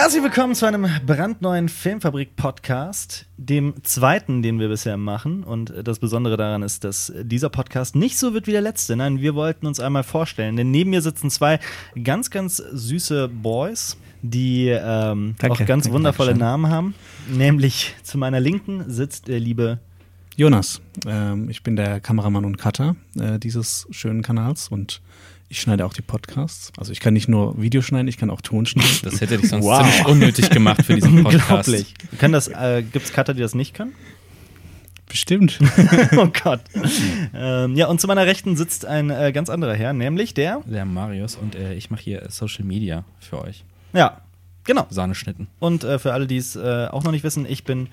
Herzlich willkommen zu einem brandneuen Filmfabrik-Podcast, dem zweiten, den wir bisher machen. Und das Besondere daran ist, dass dieser Podcast nicht so wird wie der letzte. Nein, wir wollten uns einmal vorstellen, denn neben mir sitzen zwei ganz, ganz süße Boys, die ähm, Danke, auch ganz danke, wundervolle Dankeschön. Namen haben. Nämlich zu meiner Linken sitzt der liebe Jonas, ähm, ich bin der Kameramann und Cutter äh, dieses schönen Kanals und ich schneide auch die Podcasts. Also ich kann nicht nur Video schneiden, ich kann auch Ton schneiden. Das hätte dich sonst Wow. ziemlich unnötig gemacht für diesen Podcast. Unglaublich. Können das, äh, Gibt es Cutter, die das nicht können? Bestimmt. oh Gott. ähm, ja, und zu meiner Rechten sitzt ein äh, ganz anderer Herr, nämlich der. Der Marius und äh, ich mache hier Social Media für euch. Ja, genau. Sahneschnitten. Und äh, für alle, die es äh, auch noch nicht wissen, ich bin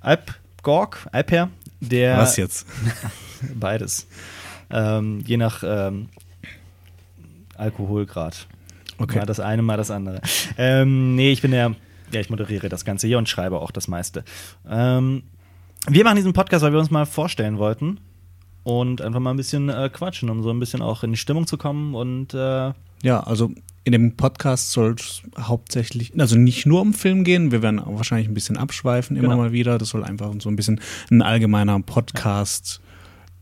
Alp Gorg, Alper, der. Was jetzt? Beides. Ähm, je nach ähm, Alkoholgrad. Okay. Mal das eine, mal das andere. Ähm, nee, ich bin der. Ja, ich moderiere das Ganze hier und schreibe auch das meiste. Ähm, wir machen diesen Podcast, weil wir uns mal vorstellen wollten und einfach mal ein bisschen äh, quatschen, um so ein bisschen auch in die Stimmung zu kommen und äh, Ja, also in dem Podcast soll es hauptsächlich, also nicht nur um Film gehen, wir werden wahrscheinlich ein bisschen abschweifen immer Genau. mal wieder. Das soll einfach so ein bisschen ein allgemeiner Podcast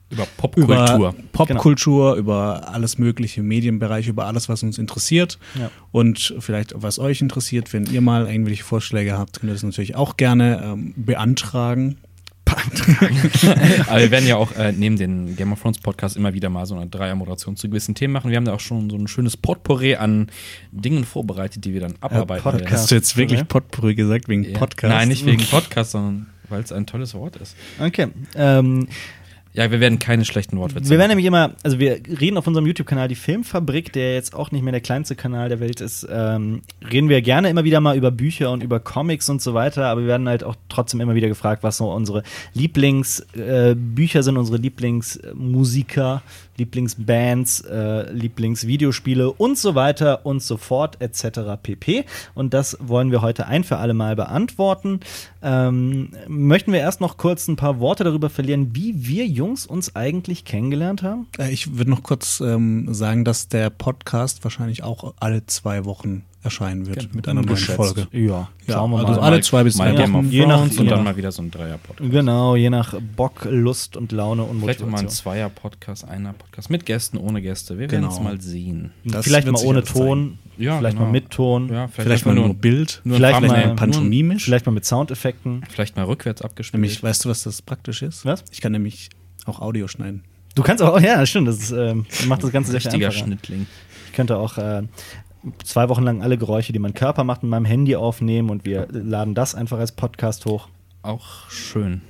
Über Popkultur. über Popkultur, über alles mögliche Medienbereich, über alles, was uns interessiert Ja. und vielleicht was euch interessiert. Wenn ihr mal irgendwelche Vorschläge habt, könnt ihr das natürlich auch gerne ähm, beantragen. Aber wir werden ja auch äh, neben den Game of Thrones Podcast immer wieder mal so eine Dreier-Moderation zu gewissen Themen machen. Wir haben da auch schon so ein schönes Potpourri an Dingen vorbereitet, die wir dann abarbeiten Podcast. werden. Hast du jetzt wirklich oder? Potpourri gesagt wegen Ja. Podcast? Nein, nicht wegen Podcast, sondern weil es ein tolles Wort ist. okay. Ähm, Ja, wir werden keine schlechten Wortwitze Wir werden nämlich immer, also wir reden auf unserem YouTube-Kanal die Filmfabrik, der jetzt auch nicht mehr der kleinste Kanal der Welt ist, ähm, reden wir gerne immer wieder mal über Bücher und über Comics und so weiter, aber wir werden halt auch trotzdem immer wieder gefragt, was so unsere Lieblingsbücher äh, sind, unsere Lieblingsmusiker, Lieblingsbands, äh, Lieblingsvideospiele und so weiter und so fort etc. pp. Und das wollen wir heute ein für alle Mal beantworten. Ähm, möchten wir erst noch kurz ein paar Worte darüber verlieren, wie wir Jungs uns eigentlich kennengelernt haben? Äh, Ich würde noch kurz ähm, sagen, dass der Podcast wahrscheinlich auch alle zwei Wochen erscheinen wird Genau. mit einer neuen Geschätzt. Folge. Ja, Ja, schauen wir also mal. alle zwei bis drei Wochen. Je nach- und dann mal wieder so ein Dreier-Podcast. Genau, je nach Bock, Lust und Laune und Vielleicht auch mal ein Motivation. Zweier-Podcast, einer Podcast mit Gästen, ohne Gäste. Wir Genau. werden es mal sehen. Das vielleicht mal ohne Ton, Ja, vielleicht genau. mal mit Ton, Ja, Vielleicht mal nur Bild, nur vielleicht mal pantomimisch. vielleicht mal mit Soundeffekten. Vielleicht mal rückwärts abgespielt. Nämlich, weißt du, was das praktisch ist? Was? Ich kann nämlich auch Audio schneiden. Du kannst auch, ja, stimmt, das ist, ähm, macht das Ganze sehr viel richtiger einfacher. Schnittling. Ich könnte auch äh, zwei Wochen lang alle Geräusche, die mein Körper macht, mit meinem Handy aufnehmen und wir laden das einfach als Podcast hoch. Auch schön.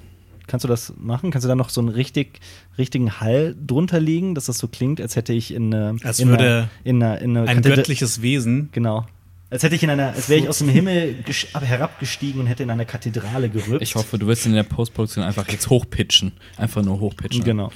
Kannst du das machen? Kannst du da noch so einen richtig, richtigen Hall drunter legen, dass das so klingt, als hätte ich in, äh, Als in, würde einer, in, einer, in einer Ein Kathedra- göttliches Wesen. Genau. Als hätte ich in einer, als wäre ich aus dem Himmel herabgestiegen und hätte in einer Kathedrale gerückt. Ich hoffe, du wirst in der Postproduktion einfach jetzt hochpitchen. Einfach nur hochpitchen. Genau.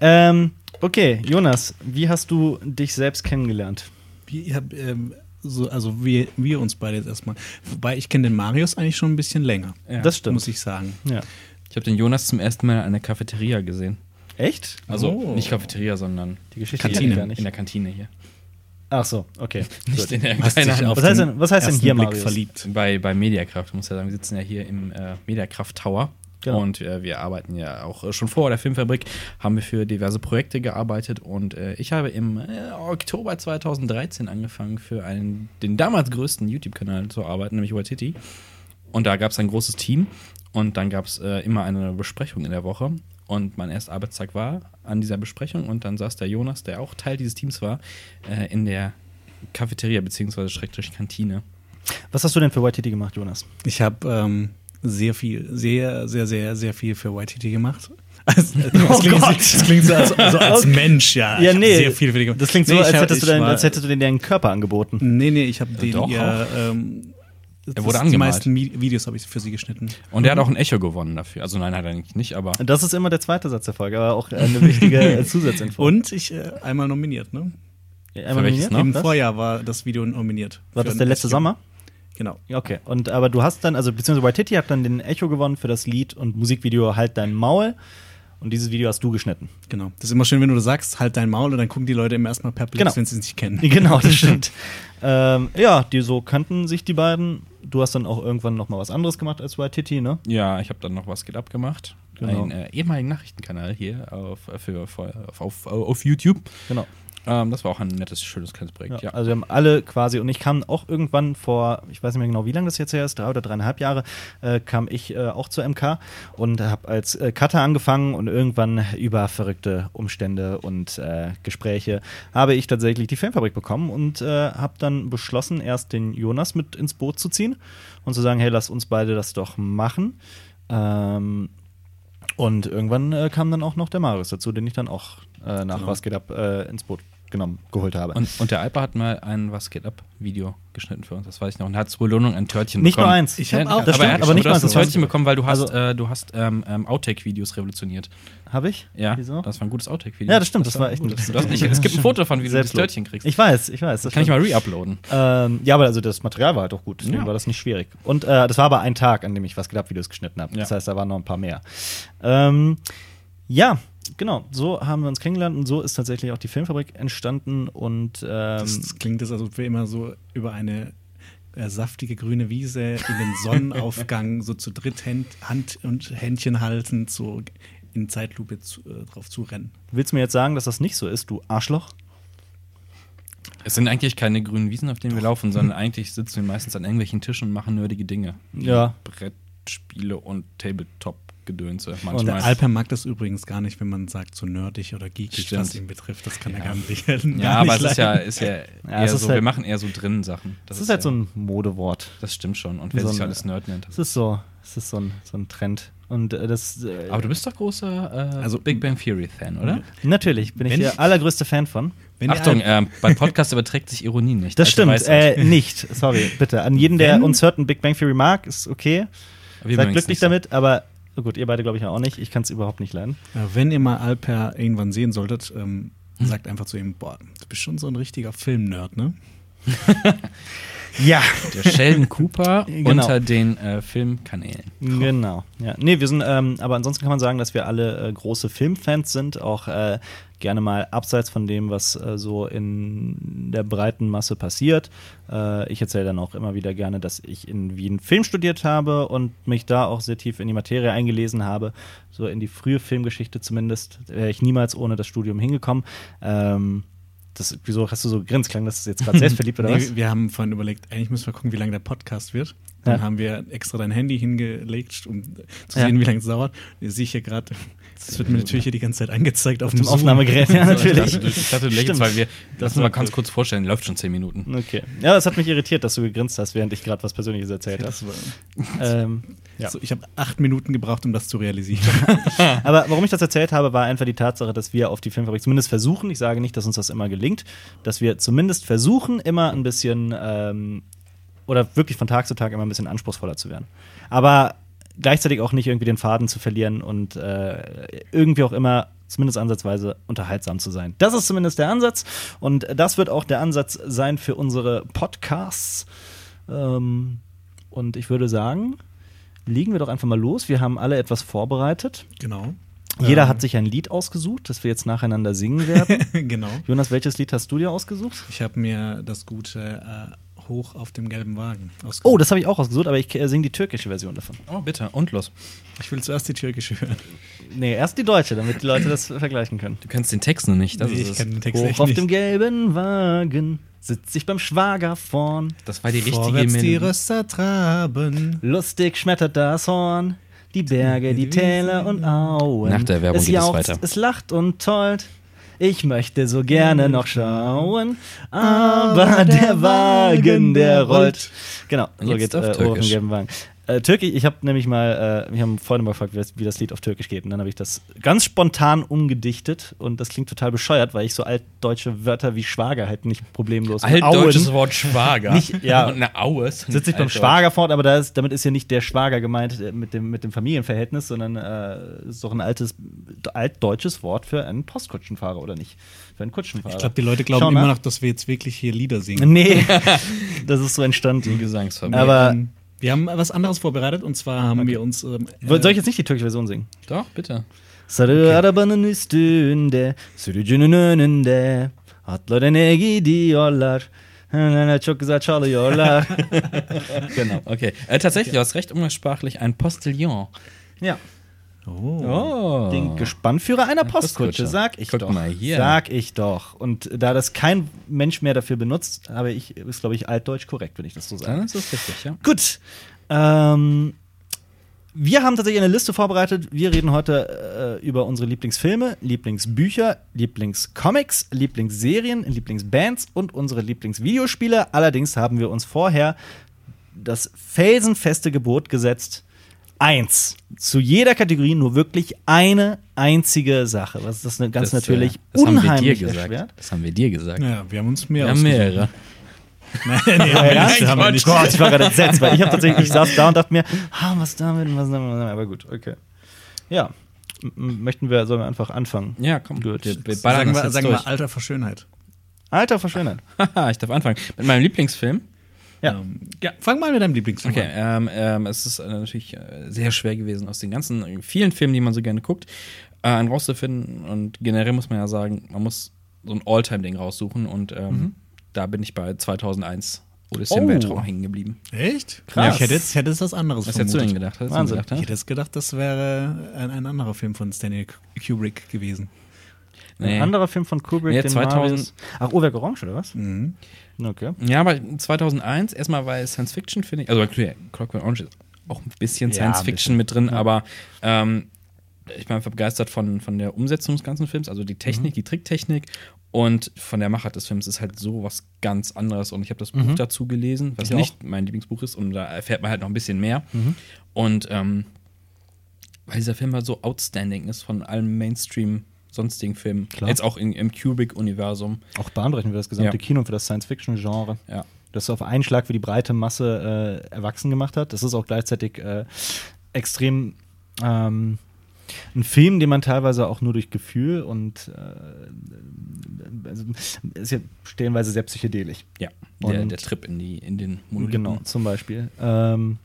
Ähm, okay, Jonas, wie hast du dich selbst kennengelernt? Wir, hab, ähm, so, also wir, wir uns beide jetzt erstmal. Wobei ich kenne den Marius eigentlich schon ein bisschen länger. Ja. Das stimmt. Muss ich sagen. Ja. Ich habe den Jonas zum ersten Mal in einer Cafeteria gesehen. Echt? Also Oh. nicht Cafeteria, sondern Die Geschichte Kantine. gar nicht. in der Kantine hier. Ach so, okay. Nicht in der auf Was heißt den denn- was heißt denn hier, Blick Marius? verliebt? bei, bei Mediakraft, muss ja sagen, wir sitzen ja hier im äh, Mediakraft Tower. Genau. Und äh, wir arbeiten ja auch äh, schon vor der Filmfabrik, haben wir für diverse Projekte gearbeitet und äh, ich habe im äh, Oktober 2013 angefangen, für einen, den damals größten YouTube-Kanal zu arbeiten, nämlich Watiti. Und da gab es ein großes Team und dann gab es äh, immer eine Besprechung in der Woche. Und mein erster Arbeitstag war an dieser Besprechung und dann saß der Jonas, der auch Teil dieses Teams war, äh, in der Cafeteria bzw. Schrägstrich Kantine. Was hast du denn für YTT gemacht, Jonas? Ich habe ähm, sehr viel, sehr, sehr, sehr, sehr viel für YTT gemacht. Also, das, klingt, Gott. das klingt so als, also als Mensch, ja. Ja, nee. Sehr viel für die. Das klingt so, Nee, als, hab- hättest du ich dein, war- als hättest du den deinen Körper angeboten. Nee, nee, ich habe den doch ihr. Ähm, das- wurde die angemalt. meisten Mi- Videos habe ich für sie geschnitten. Und er hat auch ein Echo gewonnen dafür. Also nein, hat er nicht, nicht aber Das ist immer der zweite Satz der Folge, aber auch eine wichtige Zusatzinfo. Und ich äh, einmal nominiert, ne? Einmal welches nominiert? noch? Im? Vorjahr war das Video nominiert. War Für das der letzte Echo. Sommer? Genau. Okay, und aber du hast dann, also beziehungsweise Waititi hat dann den Echo gewonnen für das Lied und Musikvideo Halt dein Maul. Und dieses Video hast du geschnitten. Genau. Das ist immer schön, wenn du sagst, halt dein Maul und dann gucken die Leute immer erstmal perplex, Genau. wenn sie es nicht kennen. Genau, das stimmt. ähm, ja, die so kannten sich die beiden du hast dann auch irgendwann noch mal was anderes gemacht als Waititi, ne? Ja, ich habe dann noch was geht abgemacht. Genau. Ein äh, ehemaligen Nachrichtenkanal hier auf, für, für, auf, auf, auf YouTube. Genau. Ähm, das war auch ein nettes, schönes kleines Projekt, ja. Also wir haben alle quasi, und ich kam auch irgendwann vor, ich weiß nicht mehr genau, wie lange das jetzt her ist, drei oder dreieinhalb Jahre, äh, kam ich äh, auch zur MK und habe als äh, Cutter angefangen und irgendwann über verrückte Umstände und äh, Gespräche habe ich tatsächlich die Filmfabrik bekommen und äh, habe dann beschlossen, erst den Jonas mit ins Boot zu ziehen und zu sagen, hey, lass uns beide das doch machen. Ähm, und irgendwann äh, kam dann auch noch der Marius dazu, den ich dann auch äh, nach Genau. Was geht ab äh, ins Boot genommen, geholt habe. Und, und der Alper hat mal ein Was geht ab Video geschnitten für uns, das weiß ich noch. Und hat zur Belohnung ein Törtchen Nicht bekommen. nur eins. Ich hab Ja, auch- aber, das er hat, aber nicht hast ein. Törtchen bekommen, weil du hast, Also- äh, du hast ähm, ähm, Outtake-Videos revolutioniert. Habe ich? Ja, Wieso? das war ein gutes Outtake-Video. Ja, das stimmt, das war echt ein gut. gutes Du hast, ich, Es gibt ein Foto davon, wie du das. Törtchen kriegst. Ich weiß, ich weiß. Das Kann ich stimmt. mal re-uploaden. Ähm, ja, aber also das Material war halt auch gut, deswegen Ja. war das nicht schwierig. Und äh, das war aber ein Tag, an dem ich was gedacht Videos geschnitten habe. Das Ja. heißt, da waren noch ein paar mehr. Ähm, ja, genau. So haben wir uns kennengelernt und so ist tatsächlich auch die Filmfabrik entstanden und ähm, Das klingt jetzt, als ob wir immer so über eine äh, saftige grüne Wiese in den Sonnenaufgang so zu dritt Hand, Hand und Händchen haltend so in Zeitlupe zu, äh, drauf zurennen. willst du mir jetzt sagen, dass das nicht so ist, du Arschloch? Es sind eigentlich keine grünen Wiesen, auf denen wir laufen, sondern eigentlich sitzen wir meistens an irgendwelchen Tischen und machen nerdige Dinge. Ja. Brettspiele und Tabletop-Gedönse Und manchmal. der Alper mag das übrigens gar nicht, wenn man sagt, so nerdig oder geekig, Stimmt. was ihn betrifft. Das kann er Ja. gar nicht. ja, gar aber es ist ja, ist ja, eher ist so, halt- wir machen eher so drinnen Sachen. Das ist halt so ja- ein Modewort. Das stimmt schon. Und wer so sich ein- alles Nerd nennt. Es ist so, es ist so ein, so ein Trend. Und äh, das äh, Aber du bist doch großer äh, Also- Big Bang Theory-Fan, oder? natürlich bin ich Wenn- der allergrößte Fan von. Wenn Achtung, ähm, beim Podcast überträgt sich Ironie nicht. Das Alte stimmt, äh, nicht. Sorry, bitte. An jeden, der Wenn- uns hört und Big Bang Theory mag, ist okay. Wir Seid glücklich damit, aber gut, ihr beide glaube ich auch nicht. Ich kann es überhaupt nicht leiden. wenn ihr mal Alper irgendwann sehen solltet, ähm, Hm. sagt einfach zu ihm, boah, du bist schon so ein richtiger Filmnerd, ne? Ja, Der Sheldon Cooper Genau. unter den äh, Filmkanälen. genau. Ja. Nee, wir sind, ähm, aber ansonsten kann man sagen, dass wir alle äh, große Filmfans sind, auch äh, gerne mal abseits von dem, was äh, so in der breiten Masse passiert. Äh, ich erzähle dann auch immer wieder gerne, dass ich in Wien Film studiert habe und mich da auch sehr tief in die Materie eingelesen habe, so in die frühe Filmgeschichte zumindest. Wäre ich niemals ohne das Studium hingekommen. Ähm, das, wieso hast du so gegrinst? Klang das jetzt gerade selbstverliebt oder Nee, was? wir haben vorhin überlegt, eigentlich müssen wir gucken, wie lange der Podcast wird. Dann Ja. haben wir extra dein Handy hingelegt, um zu Ja. sehen, wie lange es dauert. Jetzt sehe ich hier gerade, das wird mir natürlich hier die ganze Zeit angezeigt auf, Dem Zoom. Aufnahmegerät, ja, Ich natürlich. ich dachte, du lächelst, weil wir. Das Lass uns mal ganz kurz vorstellen, läuft schon 10 Minuten. Okay. Ja, das hat mich irritiert, dass du gegrinst hast, während ich gerade was Persönliches erzählt Ja, habe. Ähm, ja. so, ich habe acht Minuten gebraucht, um das zu realisieren. Aber warum ich das erzählt habe, war einfach die Tatsache, dass wir auf die Filmfabrik zumindest versuchen, ich sage nicht, dass uns das immer gelingt, dass wir zumindest versuchen, immer ein bisschen ähm, oder wirklich von Tag zu Tag immer ein bisschen anspruchsvoller zu werden. Aber gleichzeitig auch nicht irgendwie den Faden zu verlieren und äh, irgendwie auch immer zumindest ansatzweise unterhaltsam zu sein. Das ist zumindest der Ansatz und das wird auch der Ansatz sein für unsere Podcasts. Ähm, und ich würde sagen, legen wir doch einfach mal los. Wir haben alle etwas vorbereitet. genau. Jeder Ähm, hat sich ein Lied ausgesucht, das wir jetzt nacheinander singen werden. genau. Jonas, welches Lied hast du dir ausgesucht? Ich habe mir das gute äh, Hoch auf dem gelben Wagen ausgesucht. Oh, das habe ich auch ausgesucht, aber ich äh, singe die türkische Version davon. Oh, bitte. Und los. Ich will zuerst die türkische hören. Nee, erst die deutsche, damit die Leute das vergleichen können. Du kennst den Text noch nicht. Das Nee, ist ich es. kenn den Text Hoch echt auf nicht. dem gelben Wagen sitzt ich beim Schwager vorn. Das war die richtige Vorwärts die Melodie. Röster traben. Lustig schmettert das Horn. Die Berge, die Täler und Auen. Nach der Werbung es geht es jauchzt, weiter. Es lacht und tollt. Ich möchte so gerne noch schauen, aber der Wagen, der rollt. Genau, so jetzt geht auf äh, gelben Wagen. Äh, Türkisch, ich habe nämlich mal, äh, mich haben Freunde mal gefragt, wie das, wie das Lied auf Türkisch geht. Und dann habe ich das ganz spontan umgedichtet. Und das klingt total bescheuert, weil ich so altdeutsche Wörter wie Schwager halt nicht problemlos Altdeutsches Auen- Wort Schwager. Nicht- ja. Und eine Aue. ist ein sitze ich beim. Schwager fort, aber da ist, damit ist ja nicht der Schwager gemeint äh, mit dem, mit dem Familienverhältnis, sondern äh, ist doch ein altes, altdeutsches Wort für einen Postkutschenfahrer, oder nicht? Für einen Kutschenfahrer. Ich glaube, die Leute glauben Schau immer noch, dass wir jetzt wirklich hier Lieder singen. Nee, das ist so Die entstanden. Gesangsfamilie. Aber Ähm, wir haben was anderes vorbereitet und zwar haben wir uns. Ähm, soll ich jetzt nicht die türkische Version singen? Doch, bitte. Sarı arabanın üstünde Sürücünün önünde Atlara ne gidiyorlar Chocolatchola. genau. Okay. Äh, tatsächlich, du hast recht umgangssprachlich, ein Postillon. Ja. Oh. Oh. Den Gespannführer einer Postkutsche, sag ich Guck doch. mal hier. Sag ich doch. Und da das kein Mensch mehr dafür benutzt, habe ich, ist, glaube ich, altdeutsch korrekt, wenn ich das so sage. Dann ist das richtig, ja. Gut. Ähm, wir haben tatsächlich eine Liste vorbereitet. Wir reden heute äh, über unsere Lieblingsfilme, Lieblingsbücher, Lieblingscomics, Lieblingsserien, Lieblingsbands und unsere Lieblingsvideospiele. Allerdings haben wir uns vorher das felsenfeste Gebot gesetzt. Eins. Zu jeder Kategorie nur wirklich eine einzige Sache. Was das ganz Das, natürlich äh, das haben wir dir unheimlich gesagt. erschwert. Das haben wir dir gesagt. Ja, wir haben uns mehr Wir haben mehrere. Nein, nee, haben wir Ja, nicht, haben wir nicht. Gott, ich war gerade entsetzt, weil ich habe tatsächlich, ich saß da und dachte mir, ah, was damit, was damit, aber gut, okay. Ja, möchten wir, sollen wir einfach anfangen? Ja, komm. Gut. Wir, wir Sagen wir, sagen wir. Alter vor Schönheit. Alter Verschwendung. Haha, ich darf anfangen. Mit meinem Lieblingsfilm. Ja. Ähm, ja, fang mal mit deinem Lieblingsfilm Okay, an. ähm, ähm, es ist äh, natürlich äh, sehr schwer gewesen, aus den ganzen äh, vielen Filmen, die man so gerne guckt, äh, einen rauszufinden. Und generell muss man ja sagen, man muss so ein Alltime-Ding raussuchen. Und ähm, da bin ich bei 2001 Odyssey im Oh. Weltraum hängen geblieben. Echt? Krass. Ja, ich hätte jetzt, hätte jetzt was anderes Was hättest du denn gedacht? Hättest Wahnsinn. Du Ich gedacht, hätte jetzt gedacht, das wäre ein, ein anderer Film von Stanley Kubrick gewesen. Nee. Ein anderer Film von Kubrick, Nee, den 2000 Marius- Ach, Uhrwerk Orange, oder was? Mhm. Okay. Ja, aber 2001, erstmal weil Science Fiction, finde ich, also okay, Clockwork Orange ist auch ein bisschen Ja, Science ein Fiction bisschen. mit drin, Ja. aber ähm, ich bin einfach begeistert von, von der Umsetzung des ganzen Films, also die Technik, die Tricktechnik und von der Machart des Films ist halt so was ganz anderes und ich habe das Buch dazu gelesen, was Ich nicht mein Lieblingsbuch ist und da erfährt man halt noch ein bisschen mehr und ähm, weil dieser Film halt so outstanding ist von allen Mainstream sonstigen Filmen, Klar. jetzt auch in, im Kubrick-Universum. Auch bahnbrechend für das gesamte Ja. Kino und für das Science-Fiction-Genre. Ja. Das auf einen Schlag für die breite Masse äh, erwachsen gemacht hat. Das ist auch gleichzeitig äh, extrem ähm, ein Film, den man teilweise auch nur durch Gefühl und äh, also, ist ja stellenweise sehr psychedelisch. Ja, der, der Trip in, die, in den Monolithen. Genau, zum Beispiel. Ähm,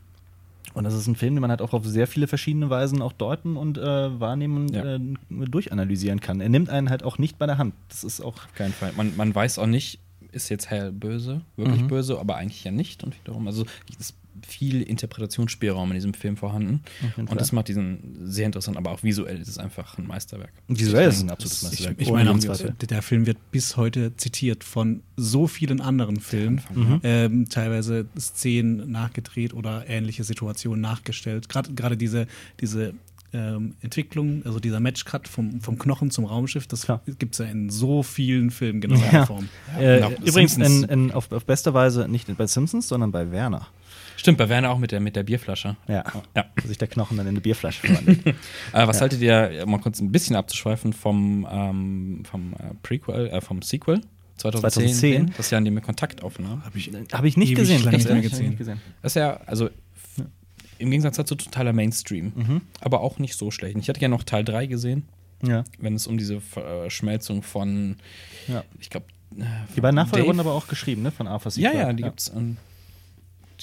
und das ist ein Film, den man halt auch auf sehr viele verschiedene Weisen auch deuten und äh, wahrnehmen und Ja. äh, durchanalysieren kann. Er nimmt einen halt auch nicht bei der Hand. Das ist auch Auf keinen Fall. Man, man weiß auch nicht, ist jetzt Hell böse, wirklich Mhm. böse, aber eigentlich ja nicht. Und wiederum, also ist viel Interpretationsspielraum in diesem Film vorhanden. Und das macht diesen sehr interessant, aber auch visuell ist es einfach ein Meisterwerk. visuell ist es ein absolutes Ich, Meisterwerk. ich ohne meine, der Film wird bis heute zitiert von so vielen anderen Filmen. Mhm. Ähm, teilweise Szenen nachgedreht oder ähnliche Situationen nachgestellt. Gerade gerade diese, diese ähm, Entwicklung, also dieser Matchcut vom, vom Knochen zum Raumschiff, das gibt es ja in so vielen Filmen genau in Ja. der Form. Äh, und auch übrigens in, in, auf, auf beste Weise nicht bei Simpsons, sondern bei Werner. Stimmt, bei Werner auch mit der, mit der Bierflasche. Ja. Ja. Wo sich der Knochen dann in eine Bierflasche verwandelt. Äh, was haltet ihr, um mal kurz ein bisschen abzuschweifen, vom, ähm, vom äh, Prequel, äh, vom Sequel 2010, 2010? das Jahr, in dem wir Kontakt aufnahmen? Habe ich Habe ich nicht gesehen. lange ganz nicht mehr hab ich gesehen. nicht gesehen. Das ist ja, also im Gegensatz dazu totaler Mainstream, Mhm. aber auch nicht so schlecht. Ich hatte ja noch Teil 3 gesehen, Ja. wenn es um diese Verschmelzung von, ja. ich glaube, Die beiden Nachfolger wurden aber auch geschrieben, ne? Von Arthur C. Ja, ja, die gibt's an,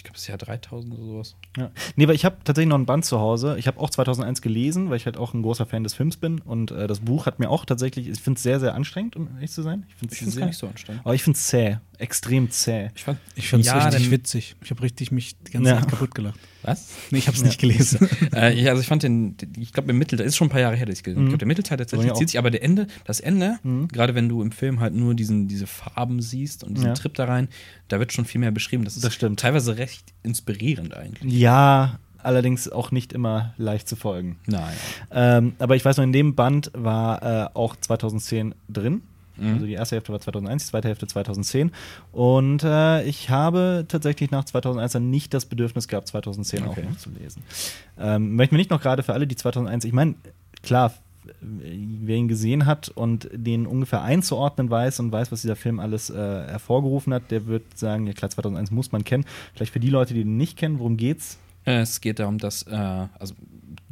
ich glaube, das Jahr 3000 oder sowas. Ja. Nee, weil ich habe tatsächlich noch ein Band zu Hause. Ich habe auch 2001 gelesen, weil ich halt auch ein großer Fan des Films bin. Und äh, das Buch hat mir auch tatsächlich, ich finde es sehr, sehr anstrengend, um ehrlich zu sein. Ich finde es sehr, gar nicht so anstrengend. Aber ich finde es zäh, extrem zäh. Ich fand, Ich es ja, richtig witzig. Ich habe richtig mich die ganze Ja. Zeit kaputt gelacht. Was? Nee, ich habe es nicht gelesen. äh, ja, also ich fand den, ich glaube im Mittelteil, ist schon ein paar Jahre her, dass ich gelesen habe. Ich glaube, der Mittelteil tatsächlich zieht sich, aber der Ende, das Ende, Mhm. gerade wenn du im Film halt nur diesen, diese Farben siehst und diesen Ja. Trip da rein, da wird schon viel mehr beschrieben. Das ist Das stimmt. teilweise recht inspirierend eigentlich. Ja, allerdings auch nicht immer leicht zu folgen. Nein. Ähm, aber ich weiß noch, in dem Band war äh, auch 2010 drin. Mhm. Also die erste Hälfte war 2001, die zweite Hälfte 2010. Und äh, ich habe tatsächlich nach 2001 dann nicht das Bedürfnis gehabt, 2010 Okay. auch noch zu lesen. Ähm, möchten wir nicht noch gerade für alle, die 2001, ich meine, klar, wer ihn gesehen hat und den ungefähr einzuordnen weiß und weiß, was dieser Film alles äh, hervorgerufen hat, der wird sagen, ja klar, 2001 muss man kennen. Vielleicht für die Leute, die ihn nicht kennen, worum geht's? Äh, Es geht darum, dass, äh, also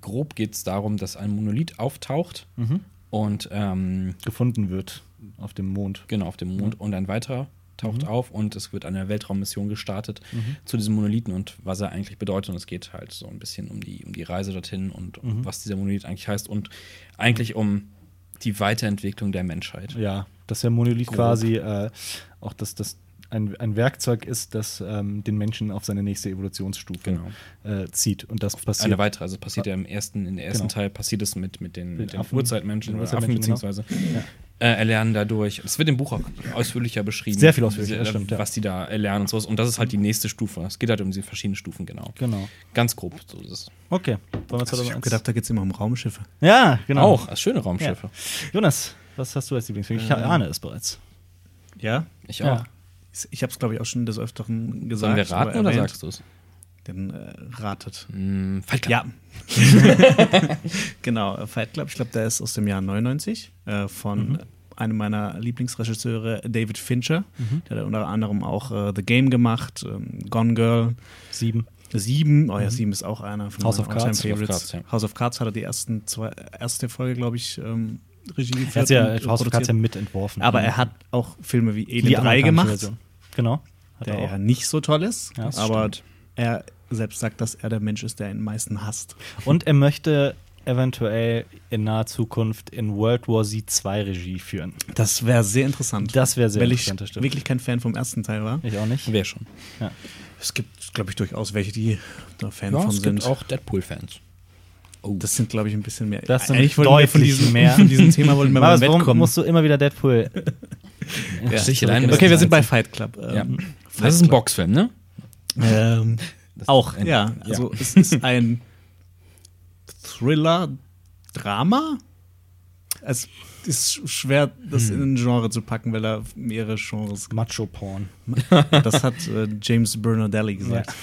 grob geht es darum, dass ein Monolith auftaucht Mhm. und ähm, Gefunden wird auf dem Mond. genau auf dem Mond und ein weiterer taucht Mhm. auf und es wird eine Weltraummission gestartet zu diesem Monolithen und was er eigentlich bedeutet. Und es geht halt so ein bisschen um die, um die Reise dorthin und um Mhm. was dieser Monolith eigentlich heißt und eigentlich um die Weiterentwicklung der Menschheit. Ja, dass der Monolith Grob. quasi äh, auch das, das ein, ein Werkzeug ist, das ähm, den Menschen auf seine nächste Evolutionsstufe Genau. äh, zieht. Und das passiert. Eine weitere, also passiert ja im ersten, in der ersten Genau. Teil passiert es mit, mit den, mit den. Urzeitmenschen Den oder Affen Urzeitmenschen, beziehungsweise äh, erlernen dadurch. Es wird im Buch auch ausführlicher beschrieben. Sehr viel ausführlicher, das stimmt, ja. Was die da erlernen und sowas. Und das ist halt die nächste Stufe. Es geht halt um diese verschiedenen Stufen, genau. Genau. Ganz grob. So ist es. Okay. Wollen wir Also ich habe 2001? gedacht, da geht es immer um Raumschiffe. ja, genau. Auch als schöne Raumschiffe. Jonas, was hast du als Lieblingsfilm? Ich ahne es bereits. Ja? Ich Ja. auch. Ich habe es, glaube ich, auch schon des Öfteren gesagt. Sollen wir raten oder sagst du es? Dann äh, ratet. Hm, Fight Club. Ja. genau, äh, Fight Club, ich glaube, der ist aus dem Jahr 99 äh, von einem meiner Lieblingsregisseure, David Fincher. Der hat unter anderem auch äh, The Game gemacht, ähm, Gone Girl, Sieben. Sieben. Oh ja, Sieben ist auch einer von House meinen of Cards. House of Favorites. Cards, ja. House of Cards hat er die ersten zwei, erste Folge, glaube ich, ähm, Regie geführt. Er hat ja und, House of Cards ja mitentworfen. Aber er hat auch Filme wie die Alien 3 amerikanische gemacht, Version. Genau. Hat der er auch. ja nicht so toll ist. Ja, aber stimmt. Er selbst sagt, dass er der Mensch ist, der ihn am meisten hasst. Und er möchte eventuell in naher Zukunft in World War Z 2 Regie führen. Das wäre sehr interessant. Das wäre sehr Weil interessant, das ich wirklich kein Fan vom ersten Teil war. Ich auch nicht. Wer schon. Ja. Es gibt, glaube ich, durchaus welche, die da Fan Ja, von es gibt sind. auch Deadpool-Fans. Oh. Das sind, glaube ich, ein bisschen mehr. Das sind Eigentlich wir von deutlich diesem, mehr. von diesem Thema wollten wir mal Marius, wegkommen. warum musst du immer wieder Deadpool? Ja. Sicher, Okay, wir sind bei Fight Club. Ähm, Ja. Fight Das ist ein. Boxfilm, ne? Ähm, auch, ein- ja. Also es ist ein Thriller, Drama. Es ist schwer, das Hm. in ein Genre zu packen, weil da mehrere Genres Macho-Porn. Das hat äh, James Bernardelli gesagt.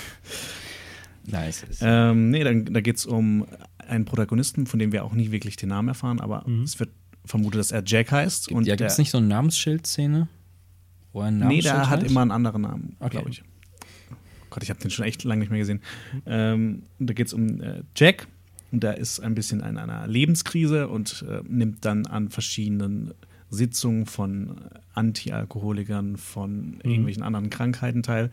Nice. Ähm, nee, dann, da geht es um einen Protagonisten, von dem wir auch nie wirklich den Namen erfahren, aber Mhm. es wird vermutet, dass er Jack heißt. Und ja, gibt es nicht so eine Namensschild-Szene? Wo er einen Nee, Namensschild der hat hat? immer einen anderen Namen, Okay. glaube ich. Gott, ich habe den schon echt lange nicht mehr gesehen. Ähm, da geht es um äh, Jack und der ist ein bisschen in einer Lebenskrise und äh, nimmt dann an verschiedenen Sitzungen von Anti-Alkoholikern, von irgendwelchen anderen Krankheiten teil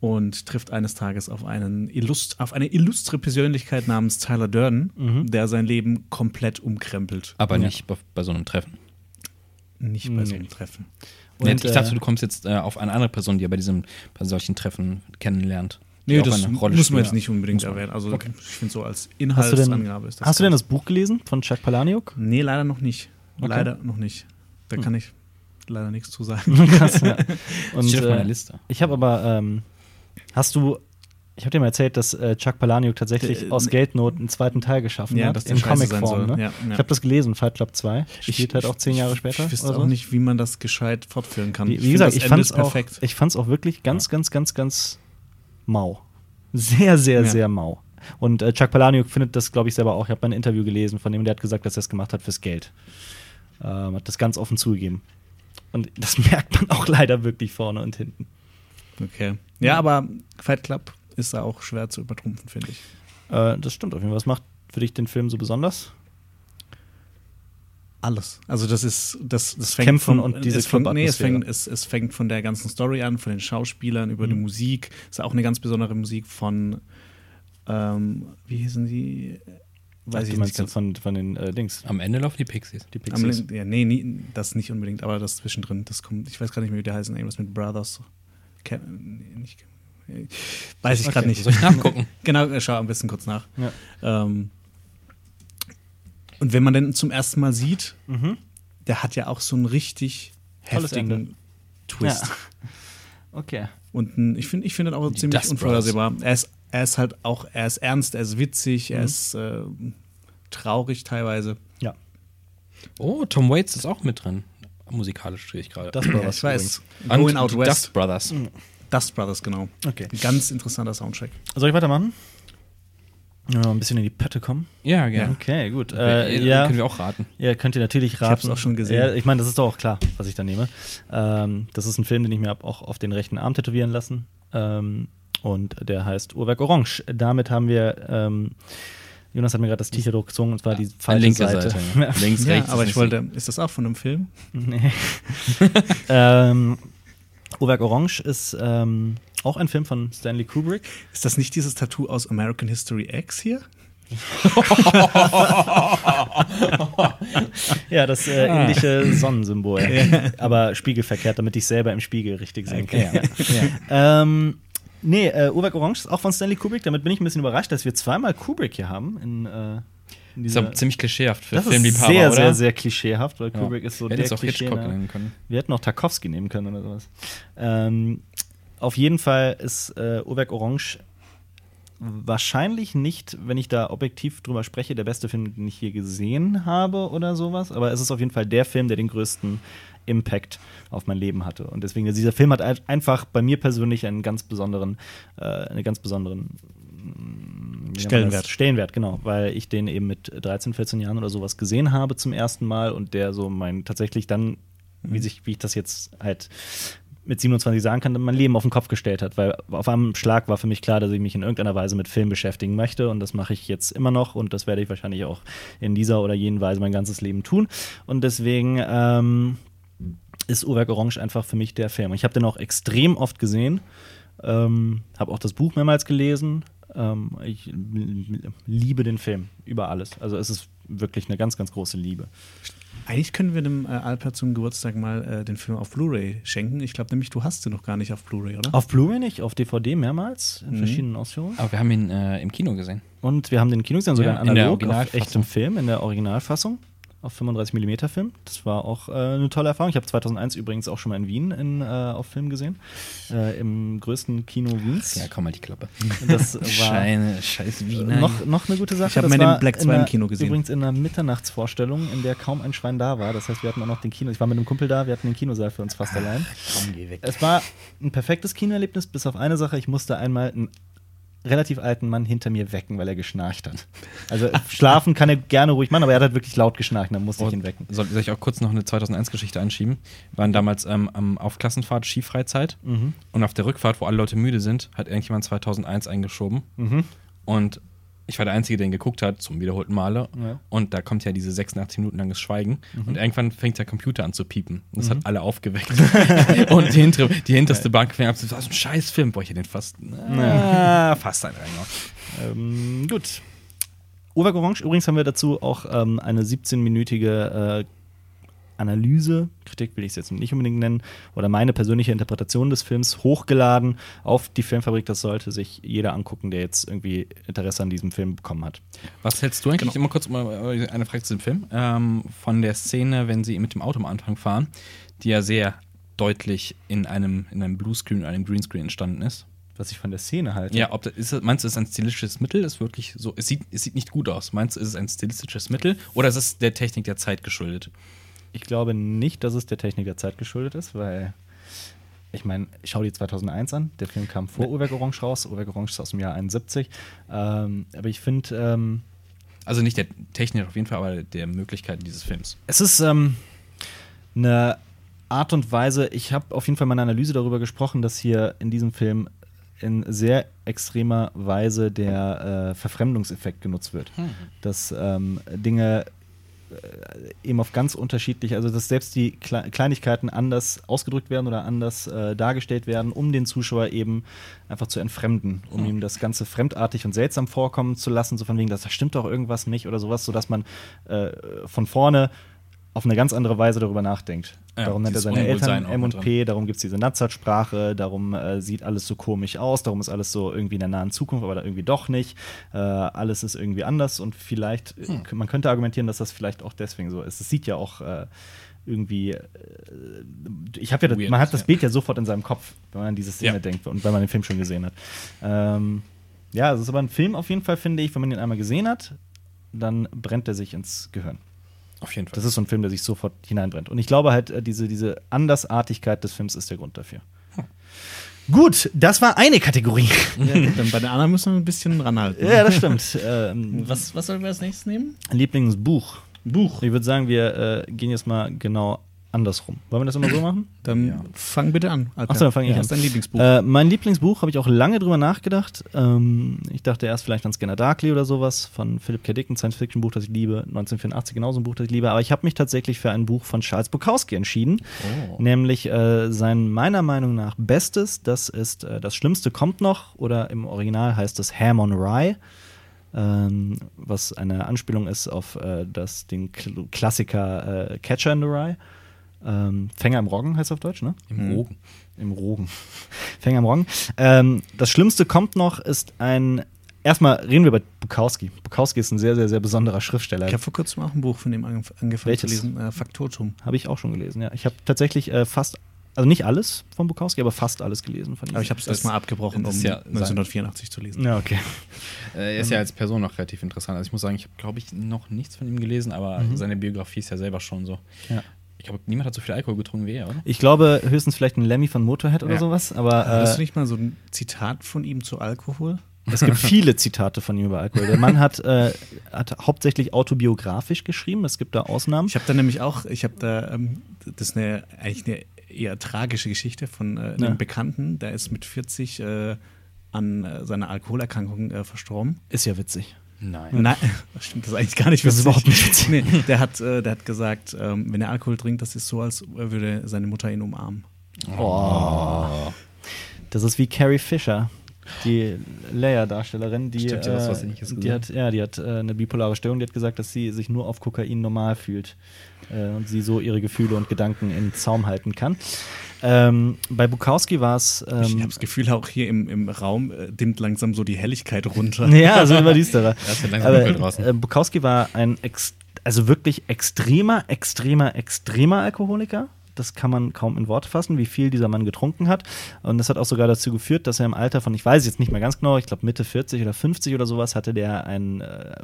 und trifft eines Tages auf, einen Illust auf eine illustre Persönlichkeit namens Tyler Durden, Mhm. der sein Leben komplett umkrempelt. Aber Ja. nicht bei, bei so einem Treffen. Nicht bei so einem Treffen. Und, ich dachte, äh, du kommst jetzt äh, auf eine andere Person, die er bei diesem, bei solchen Treffen kennenlernt. Nee, das muss man spielt. jetzt nicht unbedingt erwähnen. Also Okay. ich finde so als Inhaltsangabe ist das. hast du denn das Buch gelesen von Chuck Palahniuk? Nee, leider noch nicht. Okay. Leider noch nicht. Da Hm. kann ich leider nichts zu sagen. Krass, ja. Und, Steht auf meiner äh, Liste. Ich habe aber, ähm, hast du, ich habe dir mal erzählt, dass äh, Chuck Palahniuk tatsächlich Der, äh, aus Geldnot einen zweiten Teil geschaffen Ja, hat. in Comicform. Ne? Ja, ja. Ich habe das gelesen, Fight Club 2. Spielt halt auch zehn Jahre später. Ich wüsste oder auch so. nicht, wie man das gescheit fortführen kann. Wie, wie find, gesagt, das ich fand es auch, ich auch wirklich ganz, ganz, ganz, ganz mau. Sehr, sehr, sehr mau. Und äh, Chuck Palahniuk findet das, glaube ich, selber auch. Ich habe mal ein Interview gelesen von dem, der hat gesagt, dass er es gemacht hat fürs Geld. Ähm, hat das ganz offen zugegeben. Und das merkt man auch leider wirklich vorne und hinten. Okay. Ja, aber Fight Club ist da auch schwer zu übertrumpfen, finde ich. Äh, das stimmt auf jeden Fall. Was macht für dich den Film so besonders? Alles. Also das ist, das, das fängt Kämpfen von, und diese es fängt, nee, es, fängt, es, es fängt von der ganzen Story an, von den Schauspielern, über die Mhm. Musik. Ist auch eine ganz besondere Musik von, ähm, wie hießen die? Weiß Ach, ich nicht von, von den äh, Dings, Am Ende laufen die Pixies. die Am Pixies. Ende- ja, nee, nie, das nicht unbedingt, aber das zwischendrin, das kommt, ich weiß gar nicht mehr, wie der heißt, irgendwas mit Brothers. Ke nee, nicht, weiß ich gerade Okay, nicht. Soll ich nachgucken? Genau, schau am besten kurz nach. Ja. Ähm, und wenn man den zum ersten Mal sieht, Mhm. der hat ja auch so einen richtig Tolles heftigen Ende. Twist. Ja. Okay. Und ein, ich finde ich find ihn auch Die ziemlich unvorhersehbar. Er ist, er ist halt auch, er ist ernst, er ist witzig, er Mhm. ist äh, traurig teilweise. Ja. Oh, Tom Waits ist auch mit drin. Musikalisch stehe ich gerade. Das was. ich weiß. Going Out West. Dust Brothers. Dust Brothers, genau. Okay. Ein ganz interessanter Soundtrack. Soll ich weitermachen? Ja, ein bisschen in die Pötte kommen. Ja, gerne. Okay, gut. Äh, Äh, ja, Können wir auch raten. ja, könnt ihr natürlich raten. hab's auch schon gesehen. Ja, ich meine, das ist doch auch klar, was ich da nehme. Ähm, das ist ein Film, den ich mir hab auch auf den rechten Arm tätowieren lassen. Ähm, und der heißt Uhrwerk Orange. Damit haben wir, ähm, Jonas hat mir gerade das T-Shirt hochgezogen und zwar die falsche linke Seite. Seite. Links, Ja, rechts. aber ist ich wollte, ist das auch von einem Film? Nee. ähm, Uhrwerk Orange ist ähm, auch ein Film von Stanley Kubrick. Ist das nicht dieses Tattoo aus American History X hier? ja, das äh, indische Sonnensymbol. Aber spiegelverkehrt, damit ich selber im Spiegel richtig sehen kann. Okay. Ähm, nee, äh, Uhrwerk Orange ist auch von Stanley Kubrick. Damit bin ich ein bisschen überrascht, dass wir zweimal Kubrick hier haben. In, äh, Ist aber ziemlich klischeehaft für das ist Filmliebhaber, sehr, oder? sehr, sehr klischeehaft, weil Ja. Kubrick ist so Wir der auch Klischee. Hitchcock nennen können. Wir hätten auch Tarkovsky nehmen können oder sowas. Ähm, auf jeden Fall ist äh, Uhrwerk Orange wahrscheinlich nicht, wenn ich da objektiv drüber spreche, der beste Film, den ich hier gesehen habe oder sowas. Aber es ist auf jeden Fall der Film, der den größten Impact auf mein Leben hatte. Und deswegen, dieser Film hat ein- einfach bei mir persönlich einen ganz besonderen, äh, einen ganz besonderen Stellenwert. Stellenwert, genau, weil ich den eben mit 13, 14 Jahren oder sowas gesehen habe zum ersten Mal und der so mein tatsächlich dann, wie sich, wie ich das jetzt halt mit 27 sagen kann, mein Leben auf den Kopf gestellt hat, weil auf einem Schlag war für mich klar, dass ich mich in irgendeiner Weise mit Film beschäftigen möchte und das mache ich jetzt immer noch und das werde ich wahrscheinlich auch in dieser oder jenen Weise mein ganzes Leben tun und deswegen ähm, ist Uhrwerk Orange einfach für mich der Film. Ich habe den auch extrem oft gesehen, ähm, habe auch das Buch mehrmals gelesen. Ähm, ich liebe den Film über alles. Also es ist wirklich eine ganz, ganz große Liebe. Eigentlich können wir dem äh, Alper zum Geburtstag mal äh, den Film auf Blu-ray schenken. Ich glaube nämlich, du hast den noch gar nicht auf Blu-ray, oder? Auf Blu-ray nicht, auf DVD mehrmals in Mhm. verschiedenen Ausführungen. Aber wir haben ihn äh, im Kino gesehen. Und wir haben den Kino gesehen, sogar Ja, in in der analog, auf echtem Film, in der Originalfassung. Auf 35 mm Film. Das war auch äh, eine tolle Erfahrung. Ich habe 2001 übrigens auch schon mal in Wien in, äh, auf Film gesehen. Äh, Im größten Kino Wiens. Ja, komm mal die Klappe. Das war Scheine, scheiß Wiener. noch, noch eine gute Sache. Ich hab Das mal den war Black in 2 im Kino gesehen. Übrigens in einer Mitternachtsvorstellung, in der kaum ein Schwein da war. Das heißt, wir hatten auch noch den Kino. Ich war mit einem Kumpel da, wir hatten den Kinosaal für uns fast allein. Komm, geh weg. Es war ein perfektes Kinoerlebnis, bis auf eine Sache. Ich musste einmal einen relativ alten Mann hinter mir wecken, weil er geschnarcht hat. Also schlafen kann er gerne ruhig machen, aber er hat halt wirklich laut geschnarcht, dann musste ich ihn wecken. Soll, soll ich auch kurz noch eine 2001-Geschichte einschieben? Wir waren damals ähm, am, auf Klassenfahrt Skifreizeit Mhm. und auf der Rückfahrt, wo alle Leute müde sind, hat irgendjemand 2001 eingeschoben. Mhm. Und ich war der Einzige, der ihn geguckt hat, zum wiederholten Male. Ja. Und da kommt ja diese 86 Minuten langes Schweigen. Und irgendwann fängt der Computer an zu piepen. Und das Mhm. hat alle aufgeweckt. und die, hintere, die hinterste Bank fängt an zu sagen, das ist ein Scheißfilm. Boah, ich hätte den fast, ah, fast ein Renger. Ähm, gut. Uwe Orange, übrigens haben wir dazu auch ähm, eine 17-minütige äh, Analyse, Kritik will ich es jetzt nicht unbedingt nennen, oder meine persönliche Interpretation des Films hochgeladen auf die Filmfabrik. Das sollte sich jeder angucken, der jetzt irgendwie Interesse an diesem Film bekommen hat. Was hältst du eigentlich, immer kurz mal äh, eine Frage zu dem Film, ähm, von der Szene, wenn sie mit dem Auto am Anfang fahren, die ja sehr deutlich in einem, in einem Bluescreen oder einem Greenscreen entstanden ist. Was ich von der Szene halte. Ja, ob das, ist, meinst du, es ist ein stilistisches Mittel? Ist wirklich so, es sieht, es sieht nicht gut aus. Meinst du, ist es ein stilistisches Mittel oder ist es der Technik der Zeit geschuldet? Ich glaube nicht, dass es der Technik der Zeit geschuldet ist, weil ich meine, schau dir 2001 an. Der Film kam vor Uhrwerk Orange raus. Uhrwerk Orange ist aus dem Jahr 71. Ähm, aber ich finde, ähm, Also nicht der Technik auf jeden Fall, aber der Möglichkeiten dieses Films. Es ist ähm, eine Art und Weise, ich habe auf jeden Fall meine Analyse darüber gesprochen, dass hier in diesem Film in sehr extremer Weise der äh, Verfremdungseffekt genutzt wird. Dass ähm, Dinge eben auf ganz unterschiedlich, also dass selbst die Kle Kleinigkeiten anders ausgedrückt werden oder anders äh, dargestellt werden, um den Zuschauer eben einfach zu entfremden, um ihm das Ganze fremdartig und seltsam vorkommen zu lassen, so von wegen, dass da stimmt doch irgendwas nicht oder sowas, sodass man äh, von vorne auf eine ganz andere Weise darüber nachdenkt. Ja, darum nennt er seine Eltern M und P, darum gibt es diese Nazat-Sprache, darum äh, sieht alles so komisch aus, darum ist alles so irgendwie in der nahen Zukunft, aber da irgendwie doch nicht. Äh, alles ist irgendwie anders und vielleicht, äh, Hm. man könnte argumentieren, dass das vielleicht auch deswegen so ist. Es sieht ja auch äh, irgendwie, äh, ich habe ja, das, Weird man hat das ja. Bild ja sofort in seinem Kopf, wenn man an diese Szene Ja. denkt und wenn man den Film schon gesehen hat. Ähm, ja, es ist aber ein Film auf jeden Fall, finde ich, wenn man ihn einmal gesehen hat, dann brennt er sich ins Gehirn. Auf jeden Fall. Das ist so ein Film, der sich sofort hineinbrennt. Und ich glaube halt, äh, diese, diese Andersartigkeit des Films ist der Grund dafür. Gut, das war eine Kategorie. Ja, gut, dann bei den anderen müssen wir ein bisschen ranhalten. ja, das stimmt. ähm, Was, was sollen wir als nächstes nehmen? Lieblingsbuch. Buch. Ich würde sagen, wir äh, gehen jetzt mal genau andersrum. Wollen wir das immer so machen? Dann Ja. fang bitte an. Achso, dann fange ich ja, an. Was ist dein Lieblingsbuch? Äh, mein Lieblingsbuch habe ich auch lange drüber nachgedacht. Ähm, ich dachte erst vielleicht an Scanner Darkly oder sowas von Philip K. Dick, ein Science-Fiction-Buch, das ich liebe. 1984 genauso ein Buch, das ich liebe. Aber ich habe mich tatsächlich für ein Buch von Charles Bukowski entschieden. Oh. Nämlich äh, sein meiner Meinung nach Bestes. Das ist äh, Das Schlimmste kommt noch. Oder im Original heißt es Ham on Rye. ähm, was eine Anspielung ist auf äh, das, den Kl Klassiker äh, Catcher in the Rye. Ähm, Fänger im Roggen heißt es auf Deutsch, ne? Im Mhm. Rogen. Im Rogen. Fänger im Roggen. Ähm, das Schlimmste kommt noch, ist ein. Erstmal reden wir über Bukowski. Bukowski ist ein sehr, sehr, sehr besonderer Schriftsteller. Ich habe vor kurzem auch ein Buch von dem angef angefangen Welches? zu lesen, äh, Faktotum. Habe ich auch schon gelesen, ja. Ich habe tatsächlich äh, fast, also nicht alles von Bukowski, aber fast alles gelesen von ihm. Aber ich habe es erstmal abgebrochen, um ja 1984 zu lesen. ja, okay. Äh, er ist ja als Person noch relativ interessant. Also ich muss sagen, ich habe, glaube ich, noch nichts von ihm gelesen, aber seine Biografie ist ja selber schon so. Ja. Ich glaube, niemand hat so viel Alkohol getrunken wie er, oder? Ich glaube höchstens vielleicht ein Lemmy von Motorhead oder Ja. sowas, aber Hast du äh, nicht mal so ein Zitat von ihm zu Alkohol? es gibt viele Zitate von ihm über Alkohol. Der Mann hat, äh, hat hauptsächlich autobiografisch geschrieben, es gibt da Ausnahmen. Ich habe da nämlich auch, ich habe da, ähm, das ist eine, eigentlich eine eher tragische Geschichte von äh, einem Ja. Bekannten, der ist mit 40 äh, an äh, seiner Alkoholerkrankung äh, verstorben. Ist ja witzig. Nein. Nein, das stimmt, das eigentlich gar nicht Das ist überhaupt nicht witzig. Nee, der, hat, äh, der hat gesagt, ähm, wenn er Alkohol trinkt, das ist so, als würde seine Mutter ihn umarmen. Oh. Das ist wie Carrie Fisher, die Leia-Darstellerin, die, Stimmt, ja, äh, was Ähnliches die gesagt. hat, ja, die hat äh, eine bipolare Störung, die hat gesagt, dass sie sich nur auf Kokain normal fühlt äh, und sie so ihre Gefühle und Gedanken in Zaum halten kann. Ähm, bei Bukowski war es. ich Ähm, habe das Gefühl, auch hier im, im Raum äh, dimmt langsam so die Helligkeit runter. ja, also immer düsterer. es wird langsam dunkel Aber draußen. äh, Bukowski war ein ex also wirklich extremer, extremer, extremer Alkoholiker. Das kann man kaum in Worte fassen, wie viel dieser Mann getrunken hat. Und das hat auch sogar dazu geführt, dass er im Alter von, ich weiß jetzt nicht mehr ganz genau, ich glaube Mitte 40 oder 50 oder sowas, hatte der einen äh,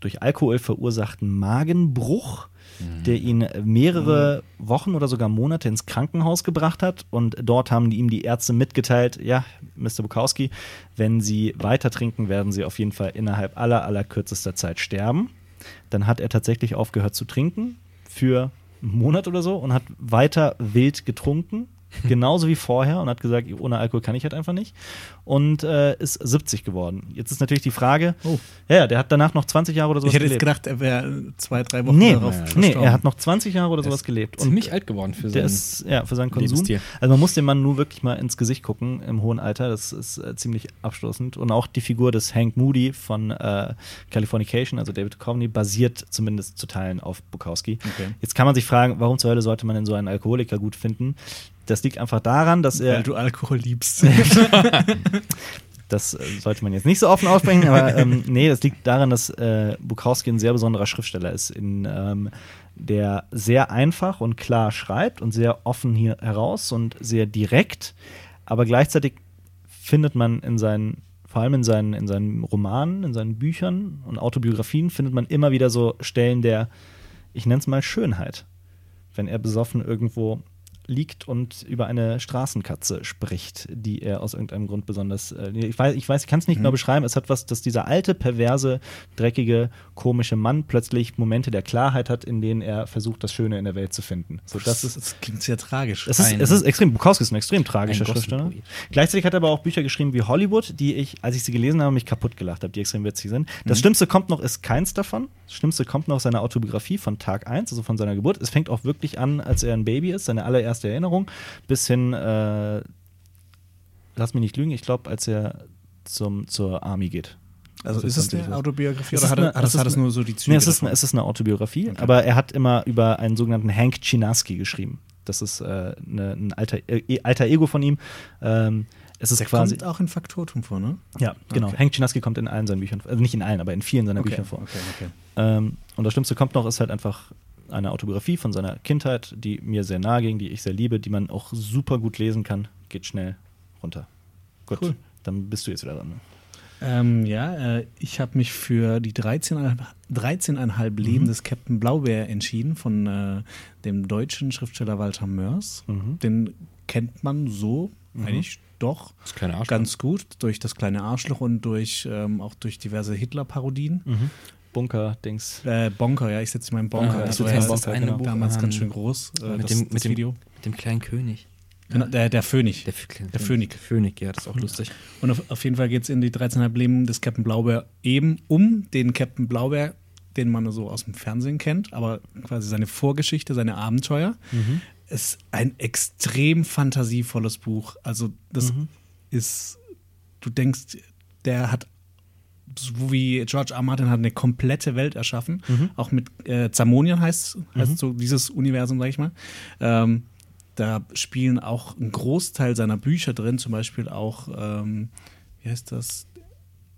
durch Alkohol verursachten Magenbruch, der ihn mehrere Wochen oder sogar Monate ins Krankenhaus gebracht hat. Und dort haben ihm die Ärzte mitgeteilt, ja, Mr. Bukowski, wenn Sie weiter trinken, werden Sie auf jeden Fall innerhalb aller, aller kürzester Zeit sterben. Dann hat er tatsächlich aufgehört zu trinken für einen Monat oder so und hat weiter wild getrunken. Genauso wie vorher und hat gesagt, ohne Alkohol kann ich halt einfach nicht. Und äh, ist 70 geworden. Jetzt ist natürlich die Frage, Oh. ja, ja, der hat danach noch 20 Jahre oder sowas Ich hätte jetzt gelebt. gedacht, er wäre zwei, drei Wochen Nee, darauf nee, verstorben. er hat noch 20 Jahre oder Der sowas ist gelebt. Ziemlich alt geworden für der ist, ja, für seinen Konsum. Also man muss dem Mann nur wirklich mal ins Gesicht gucken im hohen Alter. Das ist äh, ziemlich abstoßend. Und auch die Figur des Hank Moody von äh, Californication, also David Duchovny, basiert zumindest zu Teilen auf Bukowski. Okay. Jetzt kann man sich fragen, warum zur Hölle sollte man denn so einen Alkoholiker gut finden? Das liegt einfach daran, dass er Weil du Alkohol liebst. Das äh, sollte man jetzt nicht so offen aussprechen, aber ähm, nee, das liegt daran, dass äh, Bukowski ein sehr besonderer Schriftsteller ist, in, ähm, der sehr einfach und klar schreibt und sehr offen hier heraus und sehr direkt, aber gleichzeitig findet man in seinen, vor allem in seinen, in seinen Romanen, in seinen Büchern und Autobiografien, findet man immer wieder so Stellen der, ich nenne es mal Schönheit. Wenn er besoffen irgendwo liegt und über eine Straßenkatze spricht, die er aus irgendeinem Grund besonders. Äh, ich weiß, ich, weiß, ich kann es nicht genau beschreiben. Es hat was, dass dieser alte, perverse, dreckige, komische Mann plötzlich Momente der Klarheit hat, in denen er versucht, das Schöne in der Welt zu finden. So, das ist. das klingt sehr tragisch. Es ist, es ist extrem, Bukowski ist ein extrem tragischer ein Schriftsteller. Gleichzeitig hat er aber auch Bücher geschrieben wie Hollywood, die ich, als ich sie gelesen habe, mich kaputt gelacht habe, die extrem witzig sind. Das Schlimmste kommt noch, ist keins davon. Das Schlimmste kommt noch aus seiner Autobiografie von Tag 1, also von seiner Geburt. Es fängt auch wirklich an, als er ein Baby ist, seine allererste Erinnerung, bis hin, äh, lass mich nicht lügen, ich glaube, als er zum, zur Army geht. also ist es eine Autobiografie oder hat, eine- hat, es hat es eine- nur so die Züge? Nee, es ist, davon? es ist eine Autobiografie, aber er hat immer über einen sogenannten Hank Chinaski geschrieben. Das ist äh, eine, ein alter, äh, alter Ego von ihm. Ähm, es ist Der quasi. kommt auch in Faktotum vor, ne? Ja, genau. Okay. Hank Chinaski kommt in allen seinen Büchern, also nicht in allen, aber in vielen seiner Okay, Bücher vor. okay, okay. Ähm, und das Schlimmste kommt noch, ist halt einfach eine Autobiografie von seiner Kindheit, die mir sehr nahe ging, die ich sehr liebe, die man auch super gut lesen kann. Geht schnell runter. Gut, Cool. dann bist du jetzt wieder dran. Ähm, ja, äh, ich habe mich für die 13,5 13,5 Leben des Captain Blaubeer entschieden von äh, dem deutschen Schriftsteller Walter Mörs. Mhm. Den kennt man so eigentlich doch Das kleine Arschloch. ganz gut durch das kleine Arschloch und durch ähm, auch durch diverse Hitler-Parodien. Bunker-Dings. Äh, Bonker, ja, ich setze meinen Bonker. Ah, das du war setzt ja das eine Buch damals an. ganz schön groß, äh, mit das, dem, das mit dem, Video. mit dem kleinen König. Genau, der, der Phönix. Der, Der Phönik. Phönik, ja, das ist auch lustig. Und auf, auf jeden Fall geht es in die 13,5 Leben des Captain Blaubeer eben um den Captain Blaubeer, den man so aus dem Fernsehen kennt, aber quasi seine Vorgeschichte, seine Abenteuer. Ist ein extrem fantasievolles Buch. Also, das ist, du denkst, der hat so wie George R. R. Martin hat eine komplette Welt erschaffen, Mhm. auch mit äh, Zamonian heißt, heißt so dieses Universum, sag ich mal. Ähm, da spielen auch ein Großteil seiner Bücher drin, zum Beispiel auch, ähm, wie heißt das?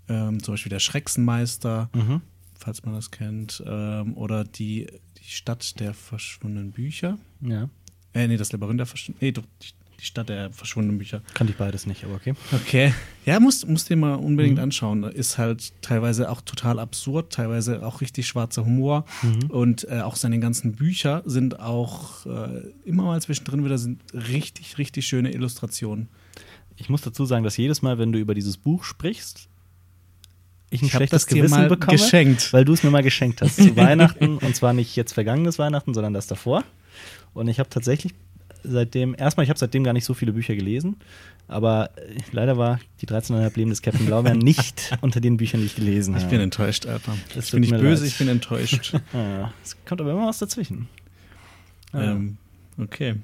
Ähm, zum Beispiel der Schrecksenmeister, Mhm. falls man das kennt, ähm, oder die, die Stadt der verschwundenen Bücher. Ja. Äh, nee, das Labyrinth der verschwundenen, nee, doch, die, die Stadt der verschwundenen Bücher. Kannte ich beides nicht, aber okay. Okay. Ja, musst, musst dir mal unbedingt anschauen. Ist halt teilweise auch total absurd, teilweise auch richtig schwarzer Humor. Und äh, auch seine ganzen Bücher sind auch äh, immer mal zwischendrin wieder sind richtig, richtig schöne Illustrationen. Ich muss dazu sagen, dass jedes Mal, wenn du über dieses Buch sprichst, ich ein Ich hab schlechtes Gewissen mal bekomme, geschenkt. weil du es mir mal geschenkt hast zu Weihnachten und zwar nicht jetzt vergangenes Weihnachten, sondern das davor. Und ich habe tatsächlich seitdem erstmal, ich habe seitdem gar nicht so viele Bücher gelesen, aber äh, leider war die 13,5 Leben des Captain Blaubeeren nicht unter den Büchern, die ich gelesen Ich habe. bin enttäuscht, Alter. Das Ich bin nicht böse, leid. ich bin enttäuscht. Ja, es kommt aber immer was dazwischen. Ja. ähm, okay.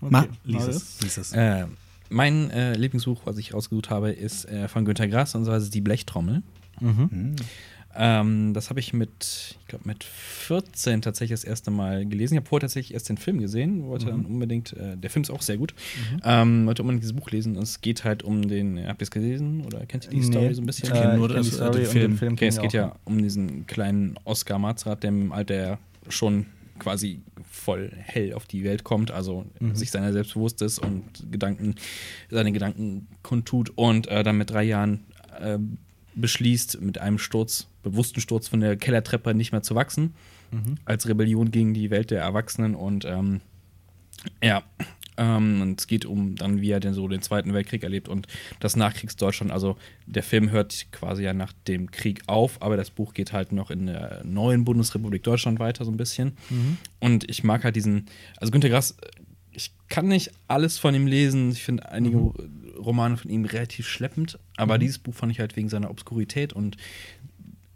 Okay. Ma, lies es. Lies es. Äh, mein äh, Lieblingsbuch, was ich ausgesucht habe, ist äh, von Günter Grass und zwar ist es Die Blechtrommel. Mhm. Hm. Ähm, das habe ich mit, ich glaube, mit 14 tatsächlich das erste Mal gelesen. Ich habe vorher tatsächlich erst den Film gesehen, wollte dann unbedingt, äh, der Film ist auch sehr gut, ähm, wollte unbedingt dieses Buch lesen. Es geht halt um den, habt ihr es gelesen oder kennt ihr die Nee. Story so ein bisschen? Ich Äh, nur ich kenn das- die Story den und Film. den Film Okay, es geht ja um diesen kleinen Oskar Marzrath, der im Alter schon quasi voll hell auf die Welt kommt, also Mhm. sich seiner selbst bewusst ist und Gedanken, seine Gedanken kundtut und äh, dann mit drei Jahren äh, beschließt, mit einem Sturz, bewussten Sturz von der Kellertreppe nicht mehr zu wachsen, Mhm. als Rebellion gegen die Welt der Erwachsenen und ähm, ja, ähm, und es geht um dann, wie er denn so den Zweiten Weltkrieg erlebt und das Nachkriegsdeutschland. Also der Film hört quasi ja nach dem Krieg auf, aber das Buch geht halt noch in der neuen Bundesrepublik Deutschland weiter so ein bisschen. Und ich mag halt diesen, also Günter Grass, ich kann nicht alles von ihm lesen. Ich finde einige Romane von ihm relativ schleppend, aber dieses Buch fand ich halt wegen seiner Obskurität und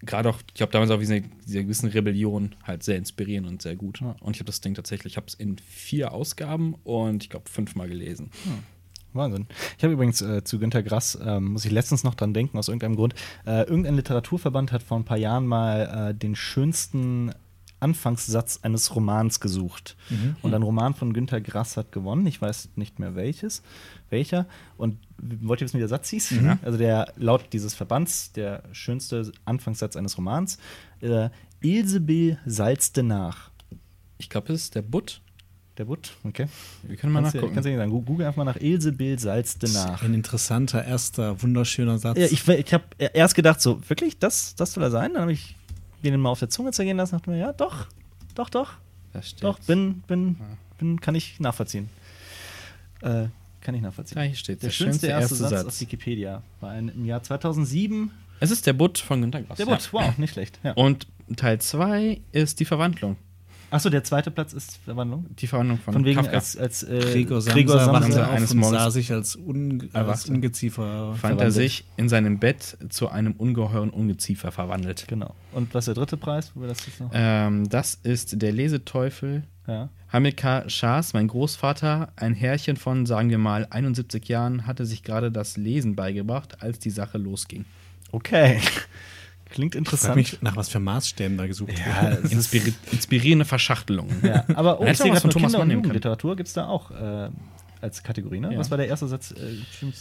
gerade auch, ich glaube damals auch wegen dieser gewissen Rebellion halt sehr inspirierend und sehr gut. Und ich habe das Ding tatsächlich, ich habe es in vier Ausgaben und ich glaube fünfmal gelesen. Wahnsinn. Ich habe übrigens äh, zu Günter Grass, ähm, muss ich letztens noch dran denken, aus irgendeinem Grund. Äh, irgendein Literaturverband hat vor ein paar Jahren mal äh, den schönsten Anfangssatz eines Romans gesucht. Und ein Roman von Günter Grass hat gewonnen. Ich weiß nicht mehr welches, welcher. Und wollt ihr wissen, wie der Satz hieß? Also der laut dieses Verbands der schönste Anfangssatz eines Romans. Äh, Ilsebill salzte nach. Ich glaube, es ist der Butt. Der Butt, okay. Wir können mal Kannst nachgucken. kannst du nicht sagen. Google einfach mal nach Ilsebill salzte nach. Ein interessanter, erster, wunderschöner Satz. Ja, ich ich habe erst gedacht, so, wirklich, das, das soll er sein? Dann habe ich den mal auf der Zunge zergehen lassen dachte mir, ja, doch, doch, doch, doch, bin, bin, bin, kann ich nachvollziehen. Äh, kann ich nachvollziehen. Da hier steht der schönste erste Satz, auf Wikipedia war ein, im Jahr 2007. Es ist der Butt von Günter Grass. Der Bot, wow, nicht schlecht. Ja. Ja. Und Teil 2 ist die Verwandlung. Achso, der zweite Platz ist Verwandlung. Die Verwandlung von, Von wegen Kafka. als, als äh, Gregor Samsa, Gregor Samsa. eines Morgens sah sich als, un, als. Ungeziefer fand er verwandelt. sich in seinem Bett zu einem ungeheuren Ungeziefer verwandelt. Genau. Und was ist der dritte Preis? Wo wir das jetzt noch? Ähm, das ist der Leseteufel Ja. Hamilkar Schaas, mein Großvater, ein Herrchen von, sagen wir mal, 71 Jahren, hatte sich gerade das Lesen beigebracht, als die Sache losging. Okay. Klingt Ich interessant. mich, nach was für Maßstäben da gesucht Ja, wird. Inspiri inspirierende Verschachtelungen. Ja, aber oh, schau was von Thomas Kinder- Mann und. Jugendliteratur gibt es da auch äh, als Kategorie, ne? Ja. Was war der erste Satz? Äh,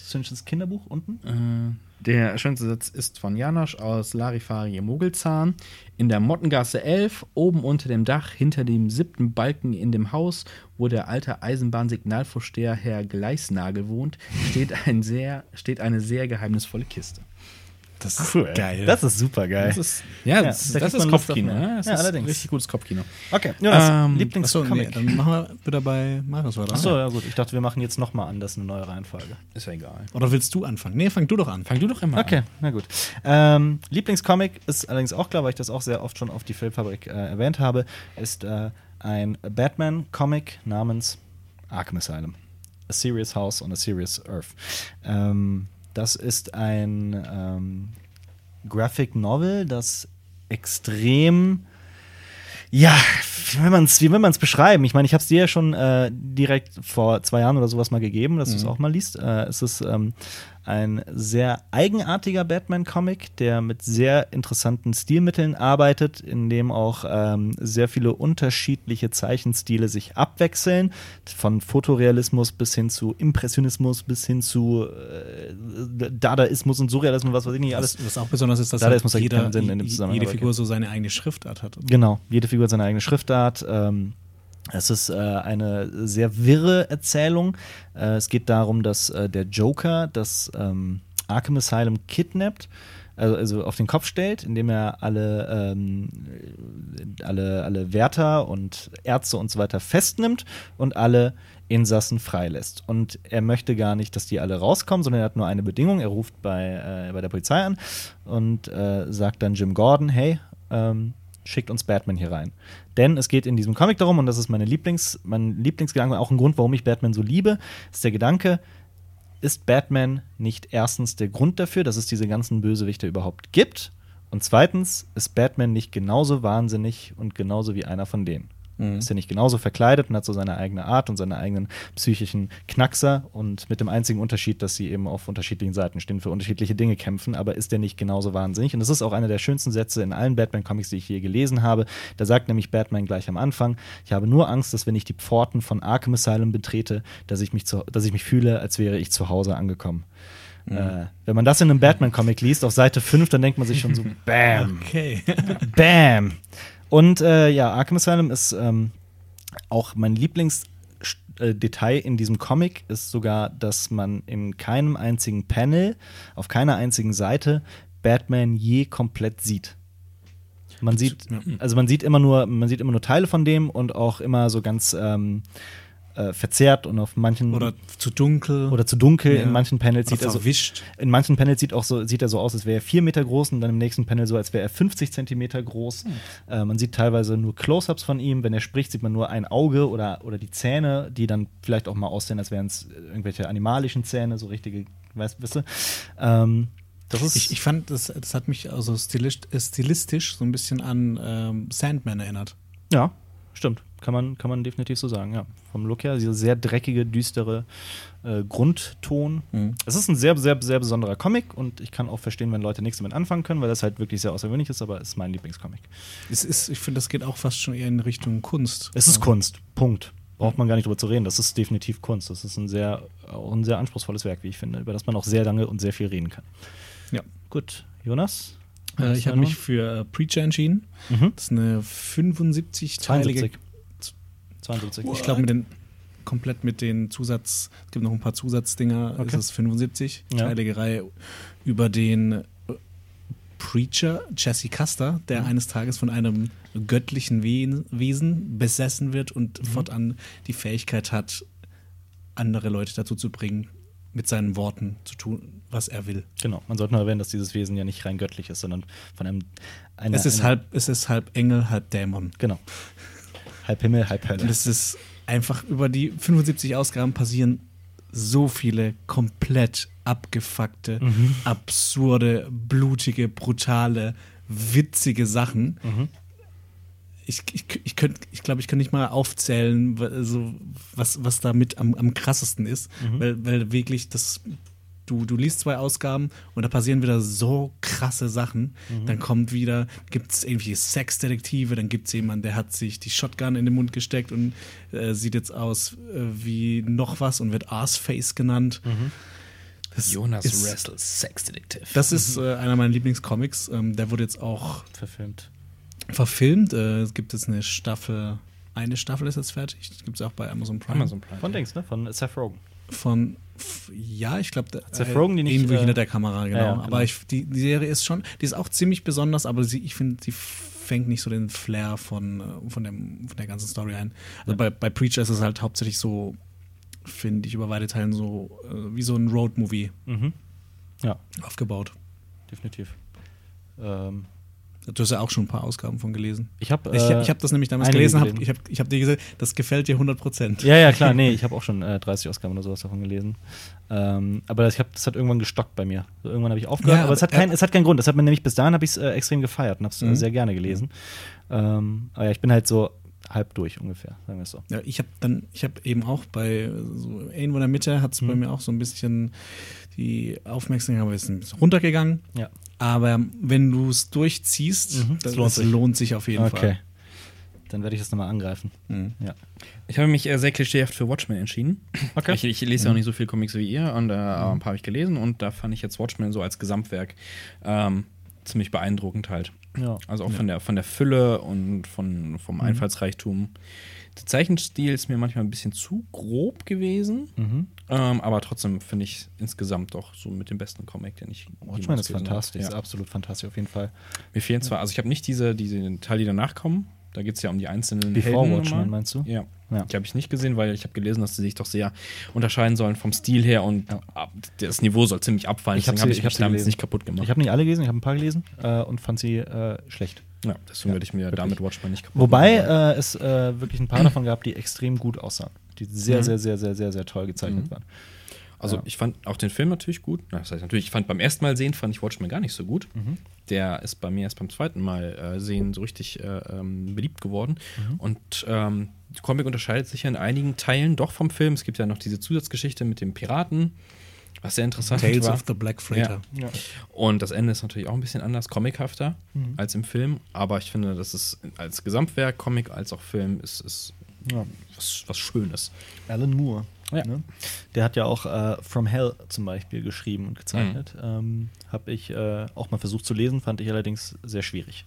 schönstes Kinderbuch unten? Äh, Der schönste Satz ist von Janosch aus Larifari Mogelzahn. In der Mottengasse 11, oben unter dem Dach, hinter dem siebten Balken in dem Haus, wo der alte Eisenbahnsignalvorsteher Herr Gleisnagel wohnt, steht, ein sehr, steht eine sehr geheimnisvolle Kiste. Das ist geil. Das ist super geil. Das ist, ja, das, da das ist Kopfkino. Ja, das Ja, ist allerdings. richtig gutes Kopfkino. okay, Jonas, Ähm, Lieblingscomic. Achso, nee, dann machen wir wieder bei Marius weiter. Achso, ja gut. Ich dachte, wir machen jetzt nochmal anders eine neue Reihenfolge. Ist ja egal. Oder willst du anfangen? Nee, fang du doch an. Fang du doch immer Okay, an. na gut. Ähm, Lieblingscomic ist allerdings auch klar, weil ich das auch sehr oft schon auf die Filmfabrik äh, erwähnt habe, ist äh, ein Batman-Comic namens Arkham Asylum. A Serious House on a Serious Earth. Ähm, das ist ein ähm, Graphic Novel, das extrem ja, wie will man es wie will man's beschreiben? Ich meine, ich habe es dir ja schon äh, direkt vor zwei Jahren oder sowas mal gegeben, dass du es auch mal liest. Äh, es ist ähm, ein sehr eigenartiger Batman-Comic, der mit sehr interessanten Stilmitteln arbeitet, in dem auch ähm, sehr viele unterschiedliche Zeichenstile sich abwechseln, von Fotorealismus bis hin zu Impressionismus, bis hin zu äh, Dadaismus und Surrealismus, was weiß ich nicht, alles. Was, was auch besonders ist, dass Dadaismus halt ergibt jeder, keinen Sinn in dem jede Figur so seine eigene Schriftart hat. Genau, jede Figur hat seine eigene Schriftart. Ähm, es ist äh, eine sehr wirre Erzählung. Äh, es geht darum, dass äh, der Joker das ähm, Arkham Asylum kidnappt, also, also auf den Kopf stellt, indem er alle, ähm, alle, alle Wärter und Ärzte und so weiter festnimmt und alle Insassen freilässt. Und er möchte gar nicht, dass die alle rauskommen, sondern er hat nur eine Bedingung. Er ruft bei, äh, bei der Polizei an und äh, sagt dann Jim Gordon, hey, ähm, schickt uns Batman hier rein. Denn es geht in diesem Comic darum, und das ist meine Lieblings, mein Lieblingsgedanke, auch ein Grund, warum ich Batman so liebe, ist der Gedanke, ist Batman nicht erstens der Grund dafür, dass es diese ganzen Bösewichte überhaupt gibt? Und zweitens, ist Batman nicht genauso wahnsinnig und genauso wie einer von denen? Ist er nicht genauso verkleidet und hat so seine eigene Art und seine eigenen psychischen Knackser und mit dem einzigen Unterschied, dass sie eben auf unterschiedlichen Seiten stehen, für unterschiedliche Dinge kämpfen, aber ist er nicht genauso wahnsinnig? Und das ist auch einer der schönsten Sätze in allen Batman-Comics, die ich je gelesen habe. Da sagt nämlich Batman gleich am Anfang: Ich habe nur Angst, dass wenn ich die Pforten von Arkham Asylum betrete, dass ich mich, zu, dass ich mich fühle, als wäre ich zu Hause angekommen. Äh, wenn man das in einem Batman-Comic liest, auf Seite 5, dann denkt man sich schon so: Bam! Okay. Bam! Und äh, ja, Arkham Asylum ist ähm, auch mein Lieblingsdetail in diesem Comic ist sogar, dass man in keinem einzigen Panel, auf keiner einzigen Seite Batman je komplett sieht. Man sieht, also man sieht immer nur, man sieht immer nur Teile von dem und auch immer so ganz ähm, äh, verzerrt und auf manchen Oder zu dunkel. oder zu dunkel. Ja. In manchen Panels Oder sieht er so, verwischt. in manchen Panels sieht, auch so, sieht er so aus, als wäre er vier Meter groß und dann im nächsten Panel so, als wäre er 50 Zentimeter groß. Äh, man sieht teilweise nur Close-Ups von ihm. Wenn er spricht, sieht man nur ein Auge oder, oder die Zähne, die dann vielleicht auch mal aussehen, als wären es irgendwelche animalischen Zähne, so richtige, weißt ihr? Ähm, Ich, ich fand, das, das hat mich also stilistisch, äh, stilistisch so ein bisschen an ähm, Sandman erinnert. ja, stimmt. Kann man, kann man definitiv so sagen, ja. Vom Look her, dieser sehr dreckige, düstere äh, Grundton. Mhm. Es ist ein sehr, sehr, sehr besonderer Comic und ich kann auch verstehen, wenn Leute nichts damit anfangen können, weil das halt wirklich sehr außergewöhnlich ist, aber es ist mein Lieblingscomic. Es ist, ich finde, das geht auch fast schon eher in Richtung Kunst. Es ist Also, Kunst. Punkt. Braucht man gar nicht drüber zu reden. Das ist definitiv Kunst. Das ist ein sehr, auch ein sehr anspruchsvolles Werk, wie ich finde, über das man auch sehr lange und sehr viel reden kann. Ja. Gut, Jonas? Äh, ich habe mich für äh, Preacher entschieden. Mhm. Das ist eine 75-teilige 72. 72. Ich glaube, mit den komplett mit den Zusatz, es gibt noch ein paar Zusatzdinger, Okay. ist es 75, Ja. teilige Reihe über den äh, Preacher Jesse Custer, der Mhm. eines Tages von einem göttlichen We Wesen besessen wird und Mhm. fortan die Fähigkeit hat, andere Leute dazu zu bringen, mit seinen Worten zu tun, was er will. Genau. Man sollte nur erwähnen, dass dieses Wesen ja nicht rein göttlich ist, sondern von einem. Einer, es, ist einer- halb, es ist halb Engel, halb Dämon. Genau. Halb Himmel, halb Hölle. Und es ist einfach über die 75 Ausgaben passieren so viele komplett abgefuckte, Mhm. absurde, blutige, brutale, witzige Sachen. Mhm. Ich, ich, ich, könnt, ich glaube, ich kann nicht mal aufzählen, wa- so, was, was damit am, am krassesten ist, Mhm. weil, weil wirklich das. Du, du liest zwei Ausgaben und da passieren wieder so krasse Sachen. Mhm. Dann kommt wieder, gibt es irgendwie Sexdetektive, dann gibt es jemanden, der hat sich die Shotgun in den Mund gesteckt und äh, sieht jetzt aus äh, wie noch was und wird Arseface genannt. Mhm. Das Jonas ist, Wrestle, Sex Detective. Das ist äh, einer meiner Lieblingscomics. Ähm, der wurde jetzt auch Verfilmt. verfilmt. Äh, es gibt jetzt eine Staffel, eine Staffel ist jetzt fertig. Das gibt es auch bei Amazon Prime. Amazon Prime. Von Dings, ne? Von Seth Rogen. Von, ja, ich glaube, die nicht, Irgendwo äh, hinter der Kamera, genau. ja, genau. Aber ich, die, die Serie ist schon, die ist auch ziemlich besonders, aber sie, ich finde, die fängt nicht so den Flair von, äh, von, dem, von der ganzen Story ein. Also bei, bei Preacher ist es halt hauptsächlich so, finde ich, über weite Teilen so äh, wie so ein Road-Movie Mhm. Ja, aufgebaut. definitiv. Ähm, Du hast ja auch schon ein paar Ausgaben von gelesen. ich habe ich ich habe das nämlich damals gelesen, hab, ich habe ich hab dir gesagt, das gefällt dir 100 Prozent. Ja, ja, klar, nee, ich habe auch schon äh, 30 Ausgaben oder sowas davon gelesen. Ähm, aber ich hab, das hat irgendwann gestockt bei mir. So, irgendwann habe ich aufgehört, Ja, aber es hat, aber- kein, es hat keinen Grund. Das hat mir nämlich bis dahin habe ich es äh, extrem gefeiert und habe es äh, Mhm. sehr gerne gelesen. Ähm, aber ja, ich bin halt so halb durch ungefähr, sagen wir es so. Ja, ich habe dann, ich habe eben auch bei so irgendwo in der Mitte hat es bei Mhm. mir auch so ein bisschen die Aufmerksamkeit ist ein bisschen runtergegangen. Ja. Aber wenn du es durchziehst, Mhm, das lohnt es sich. lohnt sich auf jeden Okay. Fall. Dann werde ich das nochmal angreifen. Mhm. Ja. Ich habe mich äh, sehr klischeehaft für Watchmen entschieden. Okay. Ich, ich lese ja auch nicht so viel Comics wie ihr, und äh, aber ein paar habe ich gelesen und da fand ich jetzt Watchmen so als Gesamtwerk ähm, ziemlich beeindruckend halt. Ja. Also auch von, der, von der Fülle und von, vom Einfallsreichtum. Der Zeichenstil ist mir manchmal ein bisschen zu grob gewesen, Mhm. ähm, aber trotzdem finde ich insgesamt doch so mit dem besten Comic, den ich Watchmen jemals ist fantastisch, habe. ist Ja. absolut fantastisch auf jeden Fall. Mir fehlen zwar, also ich habe nicht diese, diese Teile, die danach kommen. Da geht es ja um die einzelnen Before Helden Watchmen, meinst du? Ja. Ja. Die habe ich nicht gesehen, weil ich habe gelesen, dass sie sich doch sehr unterscheiden sollen vom Stil her und Ja. das Niveau soll ziemlich abfallen. Ich hab habe ich ich hab sie damit gelesen. nicht kaputt gemacht. Ich habe nicht alle gelesen, ich habe ein paar gelesen äh, und fand sie äh, schlecht. Ja, deswegen werde ich mir damit Watchmen nicht kaputt Wobei äh, es äh, wirklich ein paar davon gab, die extrem gut aussahen. Die sehr, Mhm. sehr, sehr, sehr, sehr, sehr toll gezeichnet Mhm. waren. Also Ja. ich fand auch den Film natürlich gut. Das heißt natürlich, ich fand beim ersten Mal sehen, fand ich Watchmen gar nicht so gut. Mhm. Der ist bei mir erst beim zweiten Mal äh, sehen so richtig äh, ähm, beliebt geworden. Mhm. Und ähm, der Comic unterscheidet sich ja in einigen Teilen doch vom Film. Es gibt ja noch diese Zusatzgeschichte mit dem Piraten, was sehr interessant Tales war. of the Black Freighter. Ja. Und das Ende ist natürlich auch ein bisschen anders, comichafter Mhm. als im Film. Aber ich finde, dass es als Gesamtwerk, Comic als auch Film, ist, ist Ja. was, was Schönes. Alan Moore. Ja. Ne? Der hat ja auch äh, From Hell zum Beispiel geschrieben und gezeichnet. Mhm. Ähm, Habe ich äh, auch mal versucht zu lesen, fand ich allerdings sehr schwierig.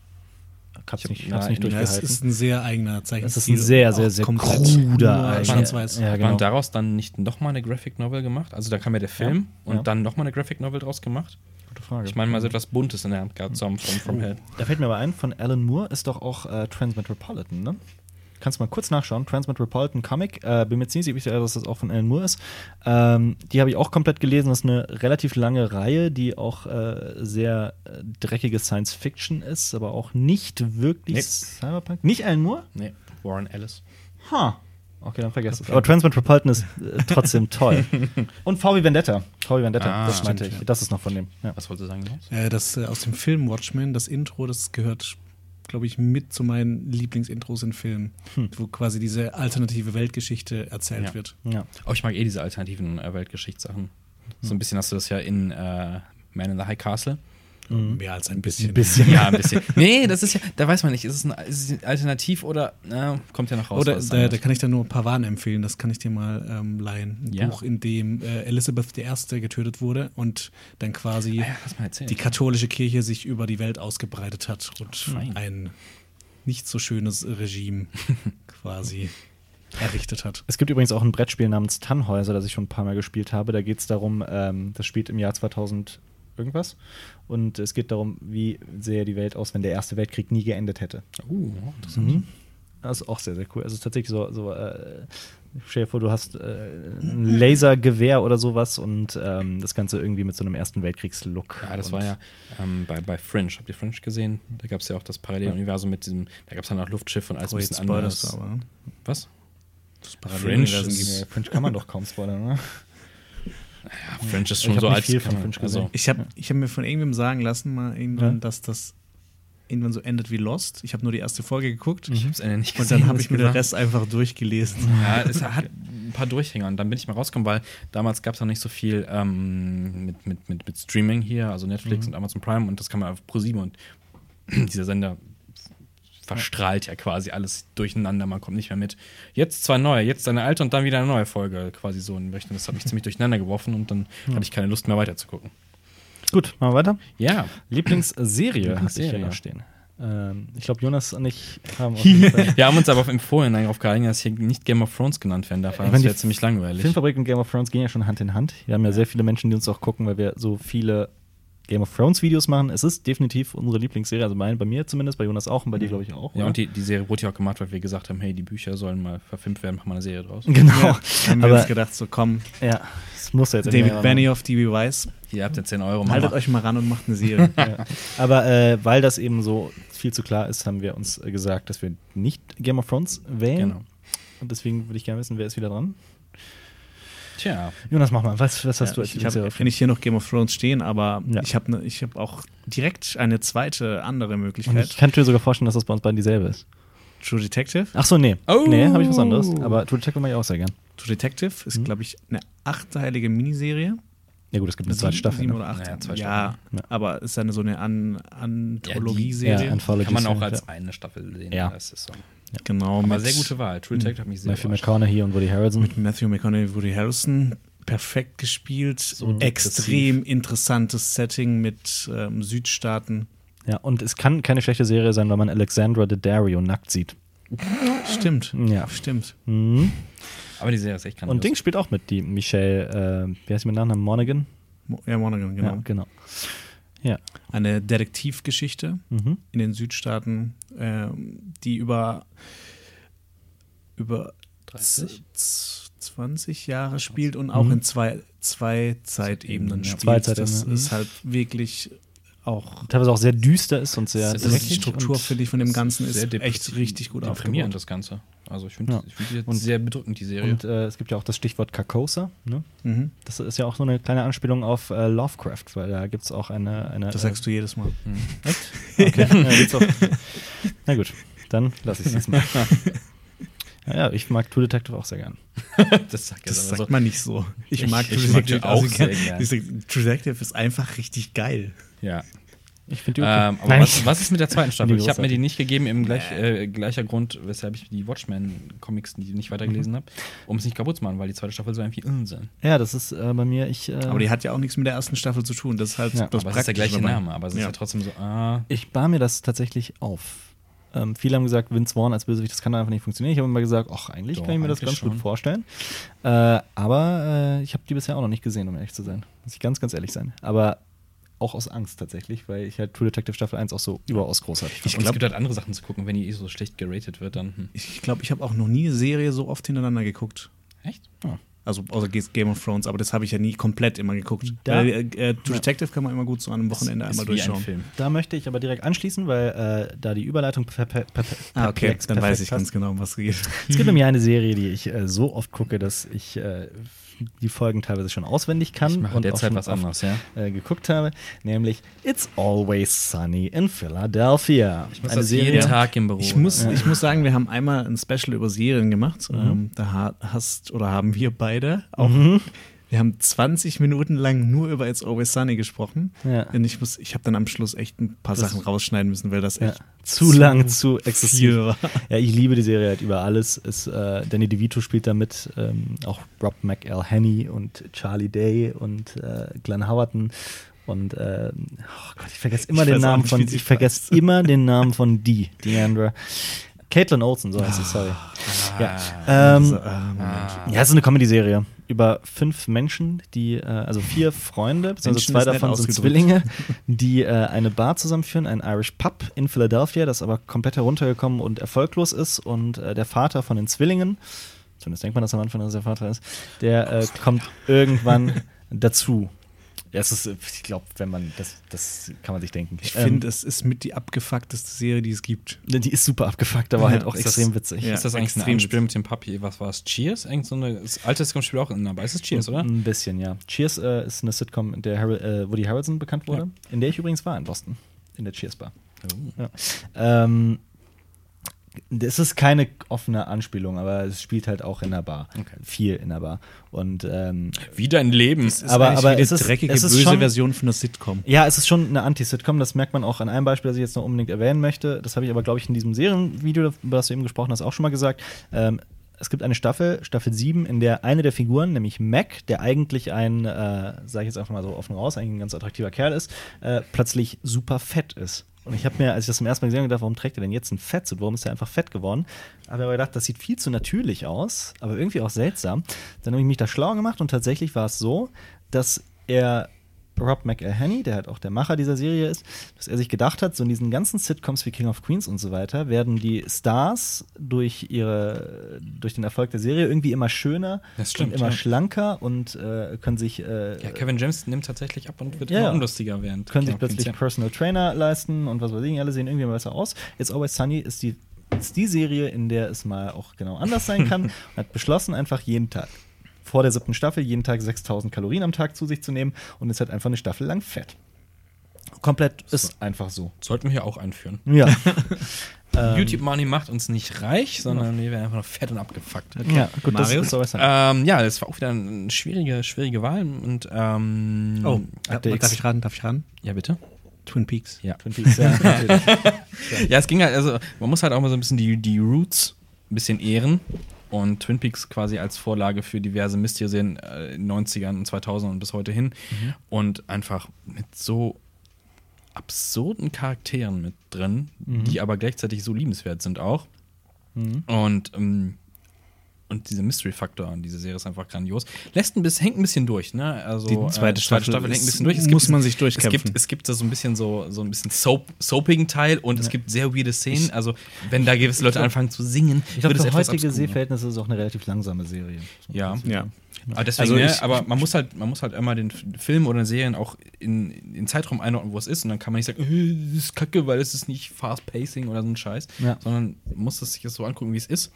Hab's Ich hab- nicht, hab's na, nicht Ja, es durchgehalten. ist ein sehr eigener Es Zeichenstil. ist ein sehr, sehr, sehr kruder Schwarz-Weiß. Ja, Hat genau. man daraus dann nicht nochmal eine Graphic Novel gemacht? Also da kam ja der Film Ja, und ja. dann nochmal eine Graphic Novel draus gemacht? Gute Frage. Ich meine mal so etwas Buntes in der Hand gehabt, so from, from Hell. Da fällt mir aber ein, von Alan Moore ist doch auch äh, Transmetropolitan, ne? Kannst du mal kurz nachschauen. Transmetropolitan Comic. Äh, bin mir ziemlich sicher, dass das auch von Alan Moore ist. Ähm, die habe ich auch komplett gelesen. Das ist eine relativ lange Reihe, die auch äh, sehr äh, dreckige Science Fiction ist, aber auch nicht wirklich Nee. Cyberpunk. Nicht Alan Moore? Nee, Warren Ellis. Ha. Okay, dann vergesst es. Aber Transmetropolitan ist äh, trotzdem toll. Und VW Vendetta. VW Vendetta, Ah, das meinte stimmt, ich. ja. Das ist noch von dem. Ja. Was wollte sagen? Los? Äh, das äh, aus dem Film Watchmen, das Intro, das gehört, glaube ich, mit zu meinen Lieblingsintros in Filmen, wo quasi diese alternative Weltgeschichte erzählt Ja. wird. ja. Oh, ich mag eh diese alternativen äh, Weltgeschichtssachen. So ein bisschen hast du das ja in äh, Man in the High Castle. Mehr als ein bisschen. Ein bisschen. Ja, ein bisschen. nee, das ist ja, da weiß man nicht, ist es ein, ist es alternativ oder na, kommt ja noch raus. Oder da, da kann ich dir nur ein paar Waren empfehlen, das kann ich dir mal ähm, leihen. Ein Ja. Buch, in dem äh, Elisabeth I. getötet wurde und dann quasi Ah ja, die katholische Kirche sich über die Welt ausgebreitet hat und Fein. ein nicht so schönes Regime quasi errichtet hat. Es gibt übrigens auch ein Brettspiel namens Tannhäuser, das ich schon ein paar Mal gespielt habe. Da geht es darum, ähm, das spielt im Jahr 2000 irgendwas. Und es geht darum, wie sähe die Welt aus, wenn der Erste Weltkrieg nie geendet hätte. Uh, interessant. Mhm. Das ist auch sehr, sehr cool. Also es ist tatsächlich so, so äh, stell dir vor, du hast äh, ein Lasergewehr oder sowas und ähm, das Ganze irgendwie mit so einem Ersten Weltkriegs-Look. Ja, das war ja ähm, bei, bei Fringe. Habt ihr Fringe gesehen? Da gab es ja auch das Paralleluniversum mit diesem, da gab es dann auch Luftschiffe und alles ein Oh, jetzt bisschen anders. aber. ne? Was? Das Fringe ist- Fringe kann man doch kaum spoilern, ne? Ja, Fringe ist Ich schon hab so alt. viel von Fringe gesehen. Ich habe ich hab mir von irgendwem sagen lassen, mal irgendwann, Ja. dass das irgendwann so endet wie Lost. Ich habe nur die erste Folge geguckt Ich hab's Ende nicht und gesehen. dann habe ich mir den. Rest einfach durchgelesen. Ja, es hat ein paar Durchhänger und dann bin ich mal rausgekommen, weil damals gab es noch nicht so viel ähm, mit, mit, mit, mit Streaming hier, also Netflix Mhm. und Amazon Prime und das kann man auf ProSieben und dieser Sender verstrahlt ja quasi alles durcheinander, man kommt nicht mehr mit. Jetzt zwei neue, jetzt eine alte und dann wieder eine neue Folge, quasi so in Richtung. Das hat mich ziemlich durcheinander geworfen und dann hatte ich keine Lust mehr weiter zu gucken. Gut, machen wir weiter. Ja, Lieblingsserie hatte ich hier Lieblingsserie. noch stehen. Ähm, ich glaube, Jonas und ich haben Fall wir haben uns aber im Vorhinein darauf geeinigt, dass hier nicht Game of Thrones genannt werden darf, das wäre ziemlich langweilig. Filmfabrik und Game of Thrones gehen ja schon Hand in Hand. Wir haben ja, sehr viele Menschen, die uns auch gucken, weil wir so viele Game of Thrones Videos machen. Es ist definitiv unsere Lieblingsserie, also mein, bei mir zumindest, bei Jonas auch und bei dir, glaube ich, auch. Ja, oder? und die, die Serie wurde ja auch gemacht, weil wir gesagt haben, hey, die Bücher sollen mal verfilmt werden, machen wir eine Serie draus. Genau. Ja, haben wir Aber uns gedacht, so komm, ja, das muss ja jetzt David Benioff, DB Weiss, Hier habt ihr 10 Euro. haltet Mama. euch mal ran und macht eine Serie. Ja. Aber äh, weil das eben so viel zu klar ist, haben wir uns äh, gesagt, dass wir nicht Game of Thrones wählen. Genau. Und deswegen würde ich gerne wissen, wer ist wieder dran? Tja, Jonas, mach mal. Was, was hast Ja, du als ich habe Lieblingsserie? nicht hier noch Game of Thrones stehen, aber Ja. ich habe ne, ich hab auch direkt eine zweite andere Und Möglichkeit. ich kann mir sogar vorstellen, dass das bei uns beiden dieselbe ist. True Detective. Ach so, nee. Oh. Nee, habe ich was anderes. Aber True Detective mag ich auch sehr gern. True Detective Mhm. ist, glaube ich, eine achtteilige Miniserie. Ja gut, es gibt eine zweite Sieben- Staffel. Sieben Ne? oder acht. Naja, zwei ja, Ja. aber ist eine so eine An Ja, Anthologie-Serie. Anthology Kann man auch als ja. eine Staffel sehen. Ja. Das ist so. Genau. Aber mit- sehr gute Wahl. True Detective hat mich sehr Matthew. McConaughey und Woody Harrelson. Mit Matthew McConaughey, Woody Harrelson. Perfekt gespielt. So extrem interessantes Setting mit ähm, Südstaaten. Ja, und es kann keine schlechte Serie sein, weil man Alexandra Daddario nackt sieht. Stimmt. Ja. Stimmt. Mhm. Aber die Serie ist echt grandios. Und Ding spielt auch mit, die Michelle, äh, wie heißt sie mit Nachnamen? Monaghan? Mo- Ja, Monaghan, genau. Ja, genau. Ja. Eine Detektivgeschichte Mhm. in den Südstaaten, ähm, die über, über 30? z- 20 Jahre spielt und auch Mhm. in zwei, zwei Zeitebenen Ja. spielt. Zwei das Zeitebenen, ist mhm. halt wirklich auch. Teilweise auch sehr düster ist und sehr Das Also ist die Struktur, finde ich, von dem Ganzen ist Sehr echt richtig gut aufgebaut. das Ganze. Also ich finde Ja. ich find die jetzt Und- sehr bedrückend, die Serie. Und äh, es gibt ja auch das Stichwort Carcosa. Ne? Mhm. Das ist ja auch so eine kleine Anspielung auf äh, Lovecraft, weil da gibt es auch eine. eine Das sagst du jedes Mal. Hm. Okay. ja, gibt's auch. Na gut, dann lasse ich es diesmal. Ja, ja, ich mag True Detective auch sehr gern. das sagt Das sagt man nicht so. Ich, Ich- mag ich True mag Detective auch also sehr gern. gern. Ich sag, True Detective ist einfach richtig geil. Ja. Ich finde die okay. Ähm, aber Nein. was, was ist mit der zweiten Staffel? Ich habe mir die nicht gegeben, im gleich, äh, gleicher Grund, weshalb ich die Watchmen-Comics die nicht weitergelesen habe, um es nicht kaputt zu machen, weil die zweite Staffel so irgendwie Unsinn. Ja, das ist äh, bei mir, ich. Äh, Aber die hat ja auch nichts mit der ersten Staffel zu tun. Das ist halt Ja, das aber es ist der gleiche dabei. Name, aber es ist ja, Ja. trotzdem so, ah, ich bar mir das tatsächlich auf. Ähm, viele haben gesagt, Vince Vaughn als Bösewicht, das kann einfach nicht funktionieren. Ich habe immer gesagt, ach, eigentlich Doch, kann ich mir das ganz gut schon. vorstellen. Äh, aber äh, ich habe die bisher auch noch nicht gesehen, um ehrlich zu sein. Muss ich ganz, ganz ehrlich sein. Aber auch aus Angst tatsächlich, weil ich halt True Detective Staffel 1 auch so überaus großartig fand. und es gibt halt andere Sachen zu gucken, wenn die eh so schlecht geratet wird, dann. Hm. Ich glaube, ich habe auch noch nie eine Serie so oft hintereinander geguckt. Echt? Also außer Game of Thrones, aber das habe ich ja nie komplett immer geguckt. Da- Weil, äh, äh, True Detective kann man immer gut so an einem Wochenende Ist einmal wie ein durchschauen. Film. Da möchte ich aber direkt anschließen, weil äh, da die Überleitung per, per, per, Ah, okay, dann perfekt weiß ich passt. ganz genau, um was es geht. Es gibt nämlich eine Serie, die ich äh, so oft gucke, dass ich äh, die Folgen teilweise schon auswendig kann Ich mache und derzeit auch was anderes, ja. äh, geguckt habe, nämlich It's Always Sunny in Philadelphia. Ich muss eine das Serie, jeden Tag im Büro. Ich muss, Ja. ich muss sagen, wir haben einmal ein Special über Serien gemacht. Mhm. Ähm, da ha- hast oder haben wir beide auch. Mhm. Wir haben 20 Minuten lang nur über It's Always Sunny gesprochen. Ja. Und ich muss, ich habe dann am Schluss echt ein paar Das- Sachen rausschneiden müssen, weil das Ja. echt Zu lang, zu exzessiv. war. Ja, ich liebe die Serie halt über alles. Ist, äh, Danny DeVito spielt da mit, ähm, auch Rob McElhenney und Charlie Day und äh, Glenn Howerton. Und äh, oh Gott, ich vergesse immer Ich den Namen nicht, von, ich vergesse immer den Namen von die, Deandra. Caitlin Olsen, so heißt sie, sorry. Ah, Ja. Ähm, ah. Ja, es ist eine Comedy-Serie über fünf Menschen, die, äh, also vier Freunde, beziehungsweise zwei davon sind. Zwillinge, die äh, eine Bar zusammenführen, ein Irish Pub in Philadelphia, das aber komplett heruntergekommen und erfolglos ist. Und äh, der Vater von den Zwillingen, zumindest denkt man das am Anfang, dass er der Vater ist, der äh, kommt irgendwann dazu. Ja, es ist, ich glaube, wenn man, das, das kann man sich denken. Ich Ähm, finde, es ist mit die abgefuckteste Serie, die es gibt. die ist super abgefuckt, aber halt Ja, auch ist das- extrem witzig. Ja. ist das eigentlich ein extrem Spiel mit dem Papi? Was war es? Cheers? Irgend so eine, das alte Sitcom-Spiel auch in dabei. Ist es Cheers, oder? Ein bisschen, ja. Cheers äh, ist eine Sitcom, in der Harry, äh, Woody Harrelson bekannt wurde, in der ich übrigens war in Boston, in der Cheers Bar. Oh. Ja. Ähm, es ist keine offene Anspielung, aber es spielt halt auch in der Bar. Okay. Viel in der Bar. Und ähm, Wie dein Leben. Es ist Aber- aber wie eine es ist- dreckige, es ist böse schon- Version von der Sitcom. ja, es ist schon eine Anti-Sitcom, das merkt man auch an einem Beispiel, das ich jetzt noch unbedingt erwähnen möchte. Das habe ich aber, glaube ich, in diesem Serienvideo, über das du eben gesprochen hast, auch schon mal gesagt. Ähm, es gibt eine Staffel, Staffel 7, in der eine der Figuren, nämlich Mac, der eigentlich ein, äh, sage ich jetzt einfach mal so offen raus, eigentlich ein ganz attraktiver Kerl ist, äh, plötzlich super fett ist. Und ich habe mir, als ich das zum ersten Mal gesehen habe, gedacht, warum trägt er denn jetzt ein Fettsuit? Warum ist er einfach fett geworden? Aber gedacht, das sieht viel zu natürlich aus, aber irgendwie auch seltsam. Dann habe ich mich da schlau gemacht und tatsächlich war es so, dass er Rob McElhenney, der halt auch der Macher dieser Serie ist, dass er sich gedacht hat, so in diesen ganzen Sitcoms wie King of Queens und so weiter, werden die Stars durch ihre, durch den Erfolg der Serie irgendwie immer schöner stimmt, und immer ja. schlanker und äh, können sich äh, Ja, Kevin James nimmt tatsächlich ab und wird Ja, immer unlustiger während. können sich King Queens, plötzlich ja. Personal Trainer leisten und was weiß ich, alle sehen irgendwie immer besser aus. It's Always Sunny ist die, ist die Serie, in der es mal auch genau anders sein kann und hat beschlossen, einfach jeden Tag, vor der siebten Staffel, jeden Tag 6000 Kalorien am Tag zu sich zu nehmen und ist halt einfach eine Staffel lang fett. Komplett ist einfach so. Sollten wir hier auch einführen. Ja. Ähm, YouTube Money macht uns nicht reich, sondern wir werden einfach noch fett und abgefuckt. Ja, gut, das Marius? ist so was. Ähm, ja, das war auch wieder eine schwierige, schwierige Wahl. Und ähm, Oh, Akte darf X. ich raten? Darf ich raten? ja, bitte. Twin Peaks. Ja. Twin Peaks, ja. Ja, es ging halt, also man muss halt auch mal so ein bisschen die, die Roots ein bisschen ehren. Und Twin Peaks quasi als Vorlage für diverse Mystery-Serien äh, in den 90ern und 2000 und bis heute hin. Und einfach mit so absurden Charakteren mit drin, die aber gleichzeitig so liebenswert sind auch. Und, ähm, und dieser Mystery-Faktor an diese Serie ist einfach grandios. Lässt ein bisschen, hängt ein bisschen durch, ne? Also, Die zweite Staffel hängt ein bisschen durch. muss man sich Es durchkämpfen. gibt, es gibt da so ein bisschen so, so ein bisschen Soap, soapigen Teil und es gibt sehr weirde Szenen. also, wenn da gewisse Leute anfangen zu singen, Ich glaube, es etwas heutige obskur. Sehverhältnisse ist es auch eine relativ langsame Serie. Ja. Ja. Aber deswegen, Also ne, ich- aber man muss halt, man muss halt immer den Film oder Serien auch in, in den Zeitraum einordnen, wo es ist. Und dann kann man nicht sagen, äh, das ist kacke, weil es ist nicht Fast Pacing oder so ein Scheiß. Ja. Sondern man muss es sich das so angucken, wie es ist.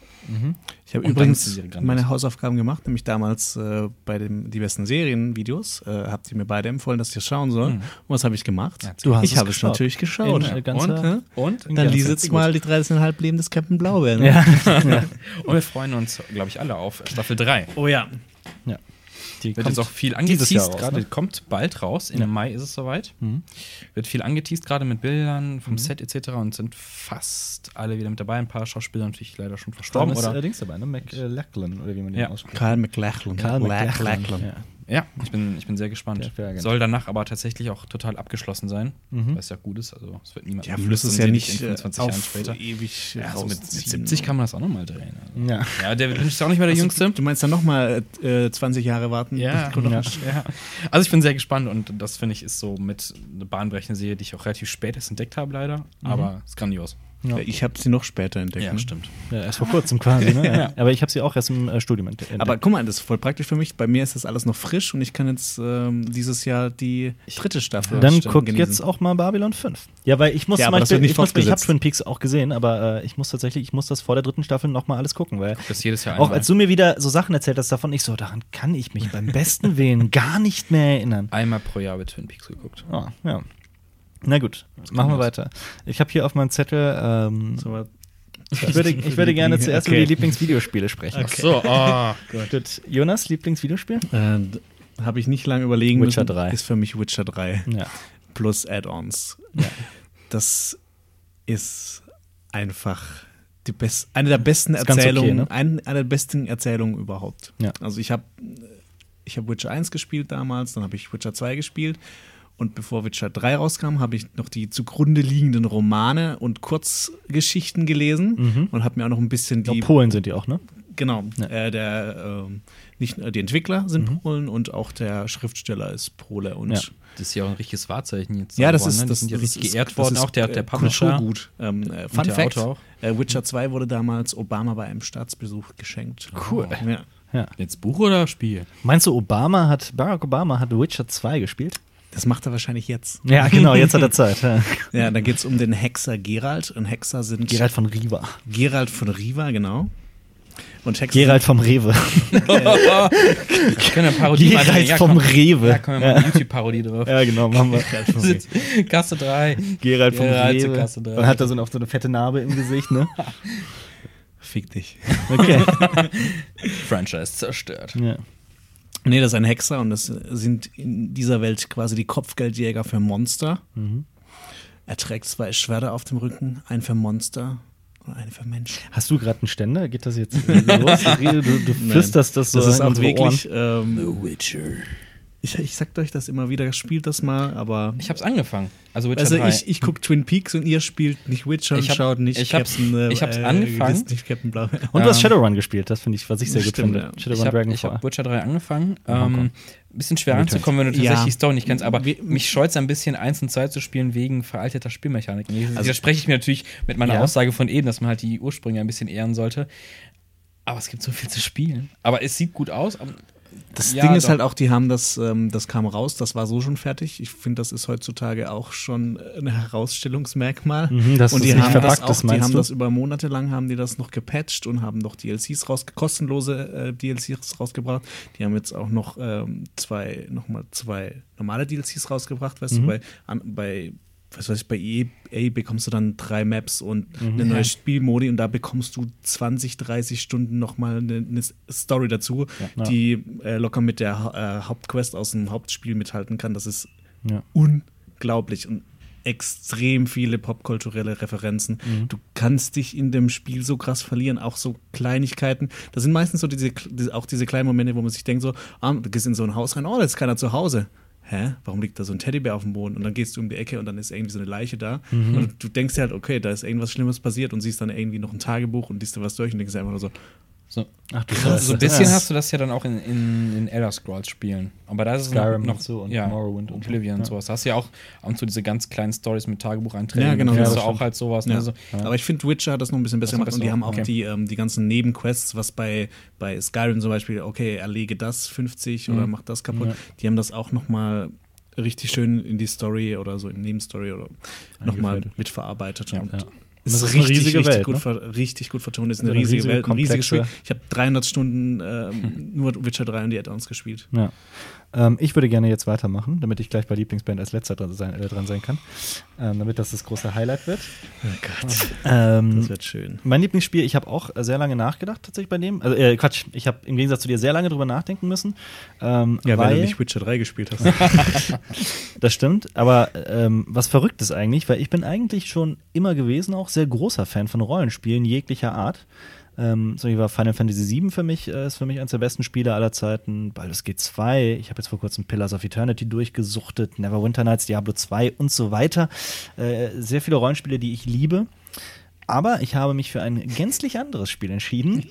Ich habe übrigens meine Hausaufgaben gemacht, nämlich damals äh, bei den die besten Serienvideos. Äh, habt ihr mir beide empfohlen, dass ich das schauen soll. Und was habe ich gemacht? Ja, Du hast ich habe es natürlich geschaut. In, äh, und, äh, Und? dann lies jetzt ist mal gut. die 13,5 Leben des Captain Blaubeer. ne? Ja. Und wir freuen uns, glaube ich, alle auf Staffel 3. Oh ja. Ja. Die Wird kommt jetzt auch viel angeteased gerade. ne? Kommt bald raus. Im Ja. Mai ist es soweit. Mhm. Wird viel angeteased gerade mit Bildern vom Set etc. Und sind fast alle wieder mit dabei. Ein paar Schauspieler natürlich leider schon verstorben. Storm ist Oder? allerdings dabei, ne? McLachlan, oder wie man den Ja. ausspricht. Karl McLachlan. Karl McLachlan. McLachlan. Ja. Ja, ich bin, ich bin sehr gespannt. Soll danach aber tatsächlich auch total abgeschlossen sein, Mhm. was ja gut ist. Also es wird niemand Ja, Fluss ist ja nicht in äh, 25 Jahren auf später. ewig Ja, also mit, mit rausziehen. 70 kann man das auch nochmal drehen. Also. Ja. Ja, der ist auch nicht mehr der Also, Jüngste. Du meinst dann nochmal äh, 20 Jahre warten? Ja, Ja. ja. Also ich bin sehr gespannt und das finde ich ist so mit eine bahnbrechende Serie, die ich auch relativ spät erst entdeckt habe, leider. Aber ist grandios. Ja. Ich habe sie noch später entdeckt. ne? stimmt. Ja, erst vor kurzem quasi, ne? Ja. Aber ich habe sie auch erst im äh, Studium entdeckt. Aber guck mal, das ist voll praktisch für mich. Bei mir ist das alles noch frisch und ich kann jetzt ähm, dieses Jahr die dritte Staffel Dann guck genießen. jetzt auch mal Babylon 5. Ja, weil ich muss Ja, Beispiel, ich, muss, ich habe. Twin Peaks auch gesehen, aber äh, ich muss tatsächlich, ich muss das vor der dritten Staffel nochmal alles gucken, weil Das jedes Jahr auch einmal. als du mir wieder so Sachen erzählt hast davon, ich so, daran kann ich mich beim besten Willen gar nicht mehr erinnern. einmal pro Jahr wird Twin Peaks geguckt. Oh, ja. Na gut, machen wir weiter. Ich habe hier auf meinem Zettel, ähm, So, ich, würde, ich würde gerne zuerst über Okay. die Lieblingsvideospiele sprechen. Ach so, oh Gut. Jonas, Lieblingsvideospiel? Äh, habe ich nicht lange überlegen Witcher müssen. 3. Ist für mich Witcher 3 Ja. plus Add-ons. Ja. Das ist einfach die best eine der besten ganz okay, Erzählungen, ne? ein, eine der besten Erzählungen überhaupt. Ja. Also ich habe ich hab Witcher 1 gespielt damals, dann habe ich Witcher 2 gespielt und bevor Witcher 3 rauskam, habe ich noch die zugrunde liegenden Romane und Kurzgeschichten gelesen Mhm. und habe mir auch noch ein bisschen Die die Polen sind die auch, ne? Genau, Ja. äh, der ähm, nicht nur die Entwickler sind Mhm. Polen und auch der Schriftsteller ist Pole und Ja. Das ist ja auch ein richtiges Wahrzeichen jetzt. ja, das ist ne? Das sind ja das richtig ist- geehrt das worden, ist, auch der, äh, der Publisher. Kulturgut. Ähm, äh, Fun der Fact: äh, Witcher 2 wurde damals Obama bei einem Staatsbesuch geschenkt. Cool. Ja. Ja. Jetzt Buch oder Spiel? Meinst du, Obama hat, Barack Obama hat Witcher 2 gespielt? Das macht er wahrscheinlich jetzt. Ja, genau, jetzt hat er Zeit. Ja. Ja, da geht es um den Hexer Geralt. Und Hexer sind Gerald von Riva. Geralt von Riva, genau. Und Hexer Gerald vom Rewe. Ich kann eine Parodie Gerald machen. Ja, vom. Rewe. Ja, komm, wir machen eine YouTube-Parodie drauf. Ja, genau, machen wir. Kasse 3. Gerald vom Gerald Rewe. Kasse drei. Und hat da so, noch so eine fette Narbe im Gesicht, ne? Fick dich. Okay. Franchise zerstört. ja. Nee, das ist ein Hexer und das sind in dieser Welt quasi die Kopfgeldjäger für Monster. Mhm. Er trägt zwei Schwerter auf dem Rücken, ein für Monster und eine für Menschen. Hast du gerade einen Ständer? Geht das jetzt los? Du, du flüsterst das so das ist auch wirklich. Ähm, The Witcher. Ich, ich sag euch das immer wieder, spielt das mal, aber. Ich hab's angefangen. Also Witcher Also 3. ich, ich gucke Twin Peaks und ihr spielt nicht Witcher Ich und hab- schaut nicht ich hab's- Captain, äh, ich hab's äh, angefangen. Nicht Captain Blau. Und du hast Ähm, Shadowrun gespielt, das finde ich, was ich sehr gut finde. ja. Shadowrun ich habe Dragonfall. hab Witcher 3 angefangen. Hongkong. Ähm, bisschen schwer Witcher. ranzukommen, wenn du tatsächlich Ja. die Story nicht kennst, aber Wir- mich scheut es ein bisschen, 1 und 2 zu spielen wegen veralteter Spielmechaniken. Also Also- widerspreche ich mir natürlich mit meiner Ja. Aussage von eben, dass man halt die Ursprünge ein bisschen ehren sollte. Aber es gibt so viel zu spielen. Aber es sieht gut aus. Das Ja, Ding ist doch. halt auch, die haben das, ähm, das kam raus, das war so schon fertig. Ich finde, das ist heutzutage auch schon ein Herausstellungsmerkmal. Mhm, und die haben das auch, die haben du? das über Monate lang haben die das noch gepatcht und haben noch DLCs raus, kostenlose äh, DLCs rausgebracht. Die haben jetzt auch noch ähm, zwei, noch mal zwei normale DLCs rausgebracht, weißt Mhm. du, bei, an, bei was weiß ich, bei EA bekommst du dann drei Maps und eine neue Spielmodi und da bekommst du 20, 30 Stunden nochmal eine, eine Story dazu, Ja. die äh, locker mit der äh, Hauptquest aus dem Hauptspiel mithalten kann. Das ist Ja. unglaublich und extrem viele popkulturelle Referenzen. Du kannst dich in dem Spiel so krass verlieren, auch so Kleinigkeiten. Das sind meistens so diese, diese auch diese kleinen Momente, wo man sich denkt so, ah, du gehst in so ein Haus rein, oh, da ist keiner zu Hause. Hä? Warum liegt da so ein Teddybär auf dem Boden? Und dann gehst du um die Ecke und dann ist irgendwie so eine Leiche da. Und du denkst dir halt, okay, da ist irgendwas Schlimmes passiert und siehst dann irgendwie noch ein Tagebuch und liest da was durch und denkst dir einfach nur so, So. Ach du So, so ein bisschen Ja. hast du das ja dann auch in, in, in Elder Scrolls Spielen. Aber da ist es Skyrim noch, noch und so und ja, Morrowind und so. Oblivion und Ja. sowas. Da hast du ja auch ab und zu diese ganz kleinen Stories mit Tagebucheinträgen. Ja, genau. Da Ja, hast du auch halt sowas. Ja. Ne? So, Aber ich finde, Witcher hat das noch ein bisschen besser gemacht und die haben auch okay. die, ähm, die ganzen Nebenquests, was bei, bei Skyrim zum Beispiel, okay, erlege das 50 oder Mhm. mach das kaputt. Ja. Die haben das auch noch mal richtig schön in die Story oder so in Nebenstory oder nochmal mitverarbeitet. Ja. und Ja. Ist ist eine richtig, riesige richtig, Welt, gut ne? richtig gut vertont. Ist Also eine eine riesige riesige, Welt, ein riesiges Spiel. Ich habe 300 Stunden ähm, nur Witcher 3 und die Add-ons gespielt. Ja. Ähm, ich würde gerne jetzt weitermachen, damit ich gleich bei Lieblingsband als letzter dran sein, äh, dran sein kann. Ähm, damit das das große Highlight wird. Oh Gott, Ähm, das wird schön. mein Lieblingsspiel, ich habe auch sehr lange nachgedacht tatsächlich bei dem. Also äh, Quatsch, ich habe im Gegensatz zu dir sehr lange drüber nachdenken müssen. Ähm, Ja, weil, weil du nicht Witcher 3 gespielt hast. Das stimmt, aber ähm, was verrückt ist eigentlich, weil ich bin eigentlich schon immer gewesen auch sehr großer Fan von Rollenspielen jeglicher Art. Ähm, so wie war Final Fantasy VII für mich, äh, ist für mich eines der besten Spiele aller Zeiten. Baldur's Gate 2, ich habe jetzt vor kurzem Pillars of Eternity durchgesuchtet, Neverwinter Nights, Diablo 2 und so weiter. Äh, sehr viele Rollenspiele, die ich liebe. Aber ich habe mich für ein gänzlich anderes Spiel entschieden.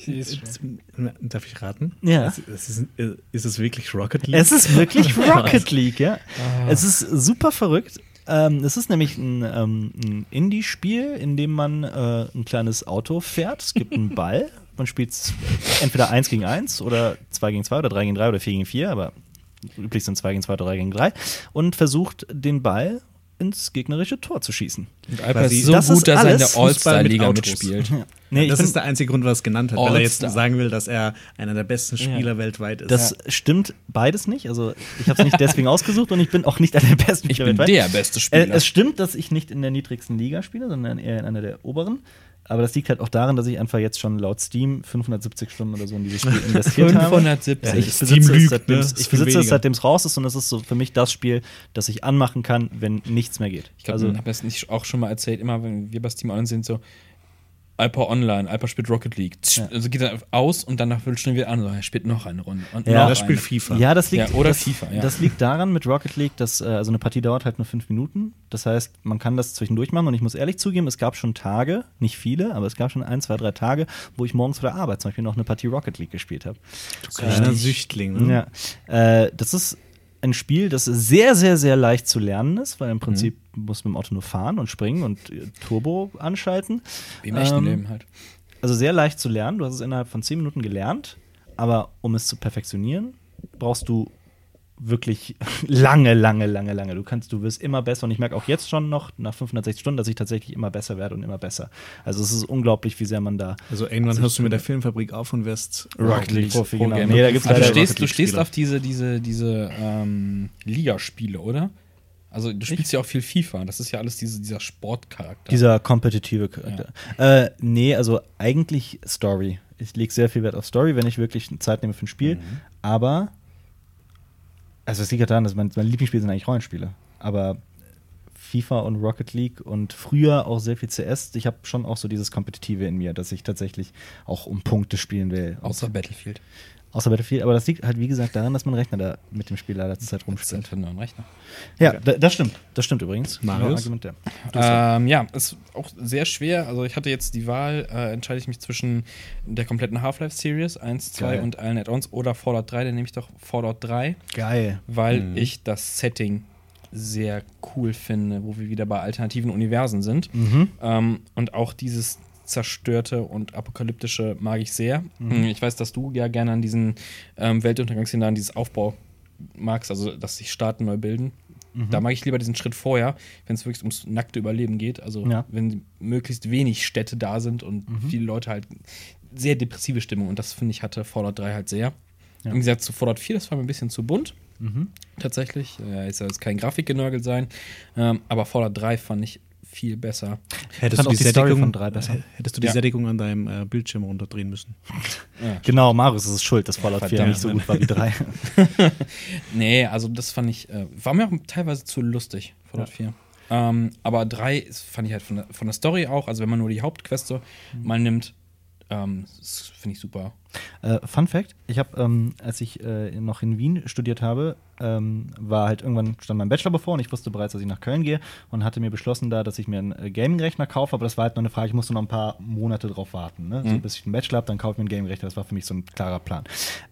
Darf ich raten? Ja. Es ist, äh, ist es wirklich Rocket League? Es ist wirklich Rocket League, ja. Es ist super verrückt. Ähm, es ist nämlich ein, ähm, ein Indie-Spiel, in dem man äh, ein kleines Auto fährt. Es gibt einen Ball. Man spielt entweder 1 gegen 1 oder 2 gegen 2 oder 3 gegen 3 oder 4 gegen 4, aber üblich sind 2 gegen 2 oder 3 gegen 3 und versucht den Ball ins gegnerische Tor zu schießen. und Alper ist so das gut, ist dass er in der All-Star-Liga mitspielt. Nee, das ich ist der einzige Grund, was er es genannt hat, weil er jetzt sagen will, dass er einer der besten Spieler weltweit ist. das stimmt beides nicht. Also ich habe es nicht deswegen ausgesucht und ich bin auch nicht einer der besten Ich Spieler bin weltweit. der beste Äh, Spieler. es stimmt, dass ich nicht in der niedrigsten Liga spiele, sondern eher in einer der oberen. Aber das liegt halt auch daran, dass ich einfach jetzt schon laut Steam 570 Stunden oder so in dieses Spiel investiert habe. 570. Ja, ich Steam besitze, es, lügt, seitdem, ne? es- Ist ich besitze es, seitdem es raus ist und es ist so für mich das Spiel, das ich anmachen kann, wenn nichts mehr geht. Ich glaube, also, ich habe das nicht auch schon mal erzählt, immer wenn wir bei Steam Online sind, so Alper Online, Alper spielt Rocket League. Ja. Also geht dann aus und dann nach Viertelstunde wieder an, so, er spielt noch eine Runde. Und Ja, das spielt. FIFA. ja, das liegt, Ja, oder das, FIFA, ja. das liegt daran mit Rocket League, dass äh, also eine Partie dauert halt nur fünf Minuten. Das heißt, man kann das zwischendurch machen und ich muss ehrlich zugeben, es gab schon Tage, nicht viele, aber es gab schon ein, zwei, drei Tage, wo ich morgens vor der Arbeit zum Beispiel noch eine Partie Rocket League gespielt habe. Kleiner Süchtling. Ne? Ja, äh, das ist ein Spiel, das sehr, sehr, sehr leicht zu lernen ist, weil im Prinzip muss man mit dem Auto nur fahren und springen und äh, Turbo anschalten. Wie im echten Ähm, Leben halt. Also sehr leicht zu lernen. Du hast es innerhalb von zehn Minuten gelernt, aber um es zu perfektionieren, brauchst du wirklich lange, lange, lange, lange. Du kannst, du wirst immer besser und ich merke auch jetzt schon noch nach 560 Stunden, dass ich tatsächlich immer besser werde und immer besser. Also es ist unglaublich, wie sehr man da Also irgendwann hörst du mit der Filmfabrik auf und wirst Rocket League Profi, genau. Nee, da gibt's Aber du stehst, du stehst auf diese, diese, diese ähm, Ligaspiele, oder? Also du spielst ja auch viel FIFA. Das ist ja alles diese, dieser Sportcharakter. Dieser kompetitive Charakter. Äh, nee, also eigentlich Story. Ich lege sehr viel Wert auf Story, wenn ich wirklich Zeit nehme für ein Spiel. Aber, also es liegt daran, dass mein, meine Lieblingsspiele sind eigentlich Rollenspiele. Aber FIFA und Rocket League und früher auch sehr viel CS, ich habe schon auch so dieses Kompetitive in mir, dass ich tatsächlich auch um Punkte spielen will. Außer Battlefield. Außer Battlefield. Aber das liegt halt, wie gesagt, daran, dass mein Rechner da mit dem Spiel leider zur Zeit Das rumspielt. für einen Rechner. Ja, da, das stimmt. Das stimmt übrigens. Marius? Argument, ja. Ähm, ja, ist auch sehr schwer. Also ich hatte jetzt die Wahl, äh, entscheide ich mich zwischen der kompletten Half-Life-Series 1, 2 Geil. und allen Add-ons oder Fallout 3, dann nehme ich doch Fallout 3, Geil. weil Mhm. ich das Setting sehr cool finde, wo wir wieder bei alternativen Universen sind. Mhm. Ähm, und auch dieses zerstörte und apokalyptische mag ich sehr. Mhm. Ich weiß, dass du ja gerne an diesen ähm, Weltuntergangsszenarien, dieses Aufbau magst, also dass sich Staaten neu bilden. Mhm. Da mag ich lieber diesen Schritt vorher, wenn es wirklich ums nackte Überleben geht. Also Ja. wenn möglichst wenig Städte da sind und Mhm. viele Leute halt sehr depressive Stimmung. Und das finde ich hatte Fallout 3 halt sehr. Ja. Im Gegensatz zu Fallout 4, das war mir ein bisschen zu bunt. Tatsächlich. Ja, ist ja jetzt kein Grafikgenörgel sein. Ähm, aber Fallout 3 fand ich viel besser. Hättest du die, die Sättigung, von drei besser. hättest du die Ja. Sättigung an deinem äh, Bildschirm runterdrehen müssen. Genau, Marius ist es schuld, dass Fallout 4 Verdammt. nicht so gut war wie 3. Nee, also das fand ich, äh, war mir auch teilweise zu lustig, Fallout 4. Ähm, aber 3 ist- fand ich halt von der, von der Story auch, also wenn man nur die Hauptqueste mal nimmt, ähm, das finde ich super. Äh, Fun Fact: Ich habe, ähm, als ich äh, noch in Wien studiert habe, ähm, war halt irgendwann stand mein Bachelor bevor und ich wusste bereits, dass ich nach Köln gehe und hatte mir beschlossen da, dass ich mir einen äh, Gaming-Rechner kaufe, aber das war halt nur eine Frage, ich musste noch ein paar Monate drauf warten, ne? so, Mhm. bis ich einen Bachelor habe, dann kaufe ich mir einen Gaming-Rechner, das war für mich so ein klarer Plan.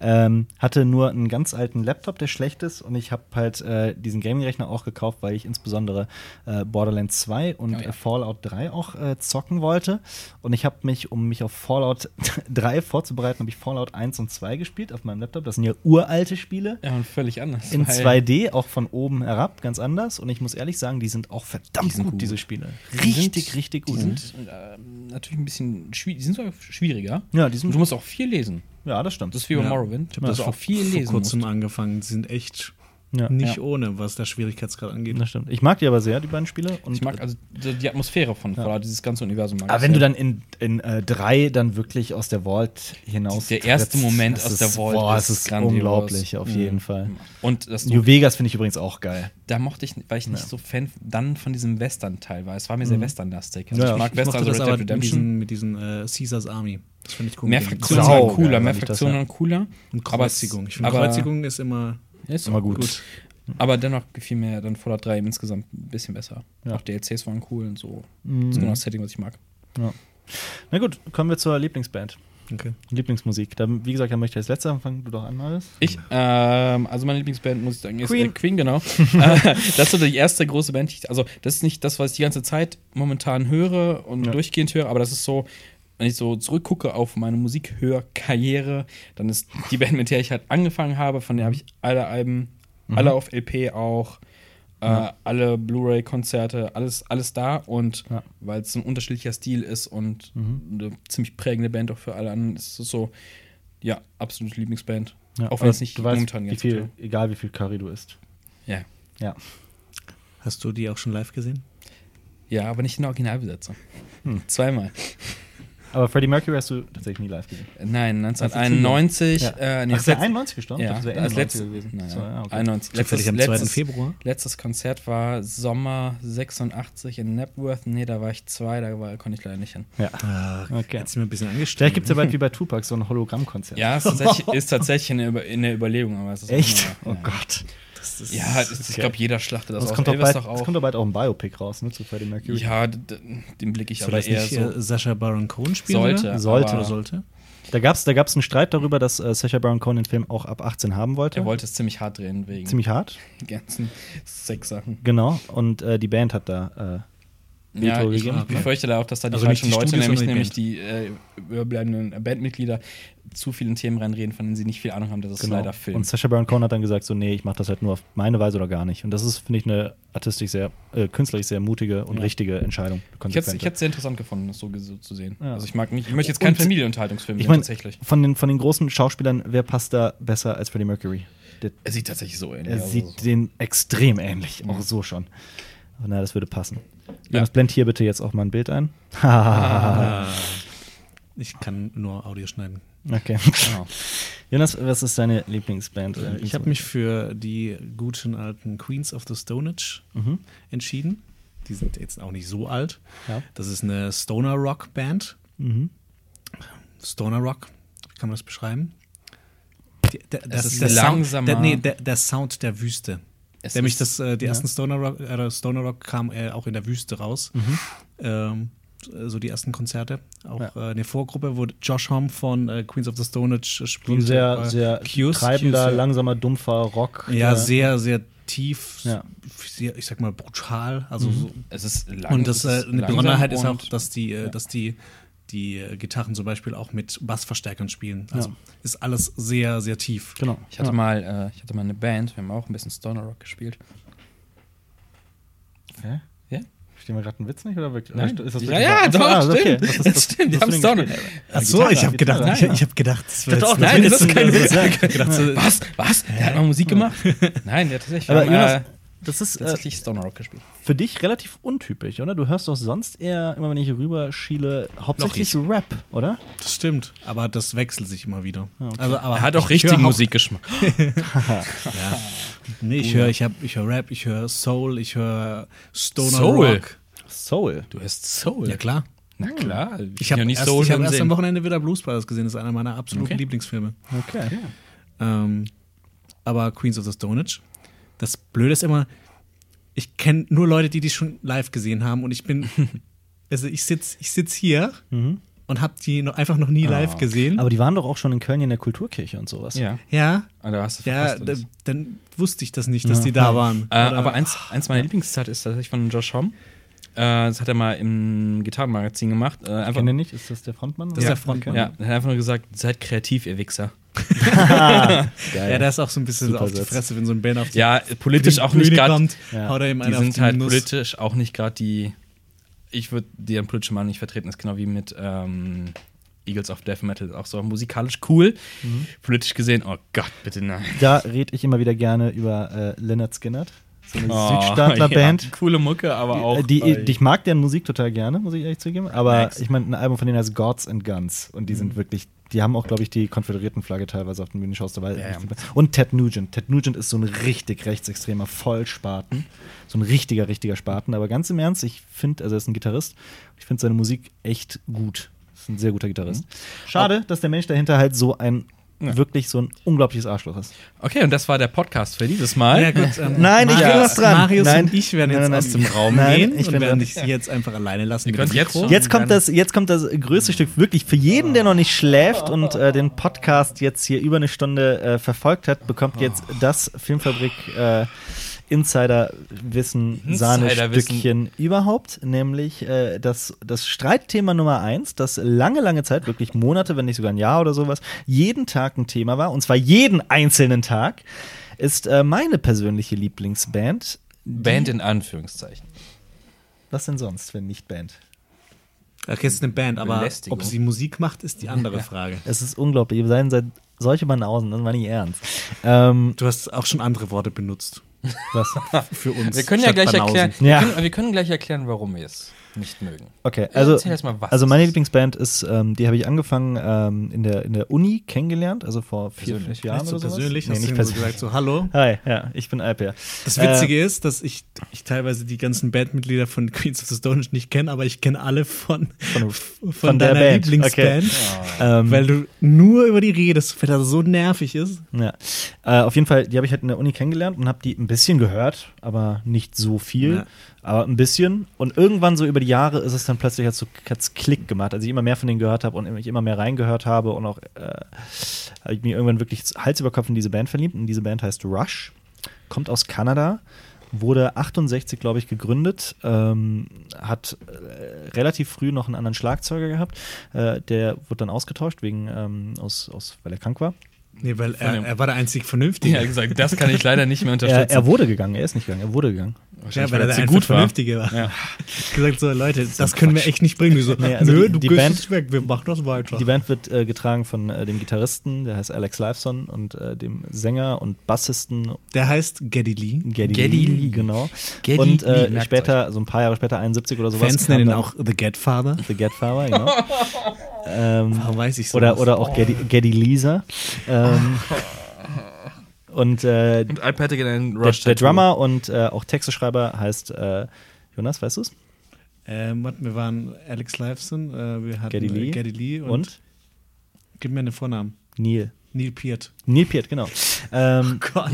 Ähm, hatte nur einen ganz alten Laptop, der schlecht ist und ich habe halt äh, diesen Gaming-Rechner auch gekauft, weil ich insbesondere äh, Borderlands 2 und Oh ja. äh, Fallout 3 auch zocken wollte und ich habe mich, um mich auf Fallout 3 vorzubereiten, habe ich Fallout 1 und 2 gespielt auf meinem Laptop. Das sind ja uralte Spiele. Ja, und völlig anders. In weil 2D, auch von oben herab, ganz anders. Und ich muss ehrlich sagen, die sind auch verdammt Die sind gut, gut. diese Spiele. die Richtig, sind- richtig Die gut. sind äh, natürlich ein bisschen schwierig, die sind sogar schwieriger. Ja, die Und sind- du musst auch viel lesen. ja, das stimmt. Das ist wie bei Ja. Morrowind, Ich habe dass das vor, auch viel vor lesen kurzem musst. angefangen. Die sind echt ja. nicht ja. ohne, was der Schwierigkeitsgrad angeht. Das stimmt. Ich mag die aber sehr, die beiden Spiele. Und Ich mag also die Atmosphäre von Fallout, dieses ganze Universum. mag aber ich wenn du sehr. dann in, in äh, drei dann wirklich aus der Vault hinaus Der erste trittst, Moment aus ist, der Vault boah, ist es ist grandios. unglaublich, auf Mhm. jeden Fall. Und das New Vegas finde ich übrigens auch geil. da mochte ich, weil ich nicht Ja. so Fan dann von diesem Western-Teil war. Es war mir sehr Mhm. Western-lastig. Also Ja, ich mag Ich Western, also das Red aber Dead mit Redemption. diesen, mit diesen äh, Caesars Army. Das finde ich cool. Mehr den Fraktionen waren cooler, mehr Fraktionen ja. waren cooler. Und Aber- Kreuzigung. Ich finde, Kreuzigung ist immer Ja, ist Immer gut. gut. Aber dennoch gefiel mir dann Fallout 3 insgesamt ein bisschen besser. Ja. Auch DLCs waren cool und so. Mhm. Das ist genau das Setting, was ich mag. Ja. Na gut, kommen wir zur Lieblingsband. Okay. Lieblingsmusik. Da, wie gesagt, da möchte ich als letzter anfangen. Du doch an, Marius. Ich, ähm, also meine Lieblingsband, muss ich sagen, ist Queen. Queen, äh, Queen genau. Äh, das ist so die erste große Band. die ich- Also, das ist nicht das, was ich die ganze Zeit momentan höre und Ja. durchgehend höre, aber das ist so, wenn ich so zurückgucke auf meine Musikhörkarriere, dann ist die Band, mit der ich halt angefangen habe, von der habe ich alle Alben, alle auf LP auch, äh, Ja. alle Blu-ray-Konzerte, alles, alles da und Ja. weil es ein unterschiedlicher Stil ist und Mhm. eine ziemlich prägende Band auch für alle anderen, ist es so, ja, absolute Lieblingsband. Ja, Auch wenn es nicht du weißt, momentan wie ganz viel, viel- egal wie viel Curry du isst. Ja. Ja. Hast du die auch schon live gesehen? Ja, aber nicht in der Originalbesetzung. Hm. Zweimal. Aber Freddie Mercury hast du tatsächlich nie live gesehen. Nein, Das ist 1991. Ja. Äh, nee, Ach, ist der letzt- 91 gestorben? Ja, das Ende letztes 90er gewesen. Nein, So, ja, okay. 91. Zufällig am Letztes, 2. letztes, Februar? letztes Konzert war Sommer 86 in Napworth. Nee, da war ich zwei, da war, konnte ich leider nicht hin. Ja. Ah, Okay. Jetzt sind wir ein bisschen angestellt. Vielleicht gibt es ja bald wie bei Tupac so ein Hologrammkonzert. Ja, ist tatsächlich, ist tatsächlich in, der Überlegung, aber es ist auch Echt? immer- Oh ja. Gott. Das ist, Ja, es ist, ich okay. glaube, jeder schlachtet das es aus. kommt, Elvis bald, doch es auch. kommt doch bald auch ein Biopic raus, ne, zu Freddie Mercury. Ja, den blicke ich Soll aber das eher nicht so. äh, Sascha Baron Cohen spielen? Sollte, Oder? Sollte. Oder aber sollte? Da gab es da gab's einen Streit darüber, dass äh, Sacha Baron Cohen den Film auch ab 18 haben wollte. Er wollte es ziemlich hart drehen wegen Ziemlich hart. den ganzen Sexsachen. Genau. Und äh, die Band hat da. Ja, Veto ich gegeben. befürchte da auch, dass da die Also falschen Leute, Studios, nämlich, nämlich die äh, überbleibenden Bandmitglieder, zu vielen Themen reinreden, von denen sie nicht viel Ahnung haben, dass es genau. leider Film. Und Sacha Baron Cohen hat dann gesagt, so, nee, ich mache das halt nur auf meine Weise oder gar nicht. Und das ist, finde ich, eine artistisch sehr, äh, künstlerisch sehr mutige und Ja. richtige Entscheidung. ich hätte ich es sehr interessant gefunden, das so, so zu sehen. Ja. Also ich mag nicht, ich möchte jetzt keinen Familienunterhaltungsfilm ich meine, tatsächlich. von den, von den großen Schauspielern, wer passt da besser als Freddie Mercury? Der, Er sieht tatsächlich so ähnlich er sieht den extrem ähnlich, auch so schon. Na, das würde passen. Ja. Jonas, blend hier bitte jetzt auch mal ein Bild ein. Ah, ich kann nur Audio schneiden. okay. Genau. Jonas, was ist deine Lieblingsband? oder Ich habe mich für die guten alten Queens of the Stone Age Mhm. entschieden. Die sind jetzt auch nicht so alt. Ja. Das ist eine Stoner Rock Band. Mhm. Stoner Rock, wie kann man das beschreiben? Die, der, Es ist der langsamer. Sound, der, nee, der, der Sound der Wüste. Es Nämlich das, äh, die ja. ersten Stoner Rock, äh, Stoner Rock kam äh, auch in der Wüste raus. Mhm. Ähm, so die ersten Konzerte. Auch Ja. äh, eine Vorgruppe, wo Josh Homme von äh, Queens of the Stone Age So ein spielt. sehr, äh, sehr Cuse, treibender, Cuse, ja. langsamer, dumpfer Rock. Ja, sehr, sehr tief, Ja. sehr, ich sag mal brutal. Also Mhm. so. Es ist lang, Und das, äh, eine Besonderheit ist auch, dass die, äh, ja. dass die, die Gitarren zum Beispiel auch mit Bassverstärkern spielen. Also Ja. ist alles sehr, sehr tief. Genau. Ich hatte, ja. mal, äh, ich hatte mal eine Band, wir haben auch ein bisschen Stoner Rock gespielt. Hä? Ja? Verstehen wir gerade einen Witz nicht oder wirklich? Nein. Ist das ja, wirklich ja, wahr? doch, Ah, okay. stimmt. Ist Das stimmt, die haben für es ein doch Gespiel? noch. Ach so, Gitarre, ich habe gedacht, Gitarre. ich, ich habe gedacht, das wäre dachte auch, jetzt nein, das ist Witz- kein Witz. Ja, ich hab gedacht, so, Was? Was? Der hat mal Musik gemacht? Nein, der hat tatsächlich Aber äh, das ist äh, tatsächlich Stoner Rock gespielt. für dich relativ untypisch, oder? Du hörst doch sonst eher, immer wenn ich hier rüber schiele, hauptsächlich Rap, oder? Das stimmt, aber das wechselt sich immer wieder. okay. Also, aber Er hat auch ich richtigen Musikgeschmack. Ja. Nee, ich höre ich hab, ich hör Rap, ich höre Soul, ich höre Stoner Soul? Rock. Soul. Du hast Soul. Ja klar. Na klar. Ich habe ja nicht erst, Soul ich hab erst am Wochenende wieder Blues Brothers gesehen. Das ist einer meiner absoluten Okay. Lieblingsfilme. Okay. Ähm, aber Queens of the Stone Age. Das Blöde ist immer, ich kenne nur Leute, die die schon live gesehen haben und ich bin, also ich sitze ich sitz hier Mhm. und habe die noch, einfach noch nie live gesehen. Aber die waren doch auch schon in Köln in der Kulturkirche und sowas. Ja. ja, Ah, da hast du ja, da, dann wusste ich das nicht, dass die da waren. Äh, aber eins, eins meiner Lieblingszitate ist tatsächlich von Josh Homme. Äh, das hat er mal im Gitarrenmagazin gemacht. Äh, Ich einfach, kenne den nicht. Ist das der Frontmann? Das ist der Frontmann. ja, er hat einfach nur gesagt, seid kreativ, ihr Wichser. Geil. ja, der ist auch so ein bisschen Super auf die Satz. Fresse, wenn so ein Band auf die Ja, politisch die auch nicht gerade. kommt, Ja. Die auf sind die halt Nuss. politisch auch nicht gerade die. Ich würde die an politische Meinung nicht vertreten. Das ist genau wie mit ähm, Eagles of Death Metal. Auch so musikalisch cool. Mhm. Politisch gesehen, oh Gott, bitte nein. Da rede ich immer wieder gerne über äh, Leonard Skinner. So eine Oh, Südstaatler-Band. ja, coole Mucke, aber auch. Äh, Die, die, ich mag deren Musik total gerne, muss ich ehrlich zugeben. Aber Max. ich meine, ein Album von denen heißt Gods and Guns. Und die sind wirklich, die haben auch, glaube ich, die Konföderiertenflagge teilweise auf den Bühnenshows dabei. Ja, ja. Und Ted Nugent. Ted Nugent ist so ein richtig rechtsextremer Vollspaten. So ein richtiger, richtiger Spaten. Aber ganz im Ernst, ich finde, also er ist ein Gitarrist. Ich finde seine Musik echt gut. Ist ein sehr guter Gitarrist. Schade, dass der Mensch dahinter halt so ein, Ja. wirklich so ein unglaubliches Arschloch ist. okay, und das war der Podcast für dieses Mal. Ja, gut, ähm, Nein, ich will Marius- was dran. Marius Nein. und ich werden jetzt Nein, nein, aus dem Raum nein, gehen ich und bin werden dich jetzt einfach alleine lassen. Jetzt Jetzt kommt, das, jetzt kommt das größte Stück wirklich für jeden, der noch nicht schläft und äh, den Podcast jetzt hier über eine Stunde äh, verfolgt hat, bekommt jetzt das Filmfabrik äh, Insider-Wissen. Sahnestückchen überhaupt, nämlich äh, das, das Streitthema Nummer eins, das lange, lange Zeit, wirklich Monate, wenn nicht sogar ein Jahr oder sowas, jeden Tag ein Thema war, und zwar jeden einzelnen Tag, ist äh, meine persönliche Lieblingsband. Band in Anführungszeichen. Was denn sonst, wenn nicht Band? Okay, es ist eine Band, aber Belästigung. ob sie Musik macht, ist die andere Frage. Es ist unglaublich. Ihr seid seit solche Banausen, das war nicht ernst. Ähm, Du hast auch schon andere Worte benutzt was? für uns. Wir können ja gleich erklären, Ja. wir, können, wir können gleich erklären, warum es nicht mögen. Okay, also, erzähl erst mal, was also meine. Lieblingsband ist, ähm, die habe ich angefangen ähm, in, der, in der Uni kennengelernt, also vor vier, Persönlich. fünf Jahren Vielleicht so oder sowas. persönlich, Nee, hast nicht du ihm so persönlich. gesagt, so hallo. Hi, ja, ich bin Alper. Das Äh, Witzige ist, dass ich, ich teilweise die ganzen Bandmitglieder von Queens of the Stone Age nicht kenne, aber ich kenne alle von, Von- von, von der deiner Band. Lieblingsband. Ähm, Weil du nur über die redest, weil das so nervig ist. Ja. Äh, auf jeden Fall, die habe ich halt in der Uni kennengelernt und habe die ein bisschen gehört, aber nicht so viel, Ja. Aber ein bisschen. Und irgendwann so über die Jahre ist es dann plötzlich hat so hat's Klick gemacht, als ich immer mehr von denen gehört habe und ich immer mehr reingehört habe und auch äh, habe ich mich irgendwann wirklich Hals über Kopf in diese Band verliebt. Und diese Band heißt Rush, kommt aus Kanada. Wurde 68, glaube ich, gegründet, ähm, hat äh, relativ früh noch einen anderen Schlagzeuger gehabt. Äh, der wurde dann ausgetauscht, wegen, ähm, aus, aus, weil er krank war. Nee, weil er, er war der einzig Vernünftige. Ja, gesagt, das kann ich leider nicht mehr Er, unterstützen. er wurde gegangen, er ist nicht gegangen, er wurde gegangen. Ja, weil er der gut. Vernünftige war. Ja. Ich gesagt so, Leute, das können wir echt nicht bringen. Die so, Nee, also nö, die- du die gehst Band- weg, wir machen das weiter. Die Band wird äh, getragen von äh, dem Gitarristen, der heißt Alex Lifeson, und äh, dem Sänger und Bassisten Der heißt Geddy Lee. Geddy, Geddy Lee, Lee. genau. Geddy und äh, Lee, später, so ein paar Jahre später, 71 oder sowas, Fans nennen ihn auch The Godfather. The Godfather, genau. ähm, Warum weiß ich so? oder, oder auch Geddy, Geddy Lisa. Ähm, und äh, Und Alp hätte gerne einen der, Rush der Tattoo. Drummer und äh, auch Texteschreiber heißt äh, Jonas, weißt du's? Ähm, warte, wir waren Alex Lifeson, äh, wir hatten Geddy Lee. äh, Geddy Lee und, Und? gib mir einen Vornamen. Neil. Neil Peart. Neil Peart, genau. Ähm, Gott,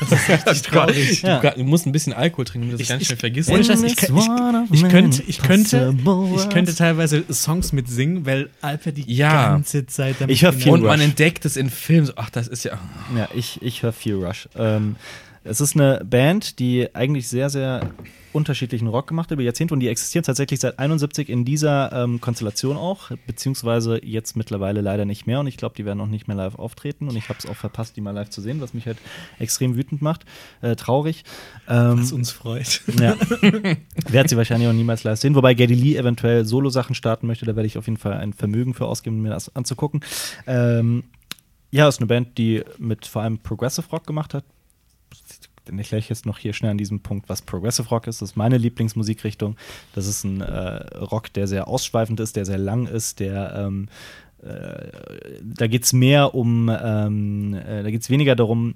das ist richtig traurig. Ja. Du, musst ein bisschen Alkohol trinken, damit du das Ich- ganz ich- schnell vergisst. Ich, ich, ich, many könnte, ich, könnte, ich könnte teilweise Songs mitsingen, weil Alper die Ja. ganze Zeit damit Ich hör viel Und man Rush. entdeckt es in Filmen so, ach, das ist ja. Ja, ich, ich höre viel Rush. Ähm, Es ist eine Band, die eigentlich sehr, sehr unterschiedlichen Rock gemacht über Jahrzehnte und die existieren tatsächlich seit 71 in dieser ähm, Konstellation auch, beziehungsweise jetzt mittlerweile leider nicht mehr und ich glaube, die werden auch nicht mehr live auftreten und ich habe es auch verpasst, die mal live zu sehen, was mich halt extrem wütend macht, äh, traurig. Ähm, Was uns freut. ja. Werde sie wahrscheinlich auch niemals live sehen. Wobei Geddy Lee eventuell Solo-Sachen starten möchte. Da werde ich auf jeden Fall ein Vermögen für ausgeben, mir das anzugucken. Ähm, ja, ist eine Band, die mit vor allem Progressive Rock gemacht hat. Ich erkläre ich jetzt noch hier schnell an diesem Punkt, was Progressive Rock ist. Das ist meine Lieblingsmusikrichtung. Das ist ein äh, Rock, der sehr ausschweifend ist, der sehr lang ist, der ähm, äh, da geht es mehr um, ähm, äh, da geht es weniger darum,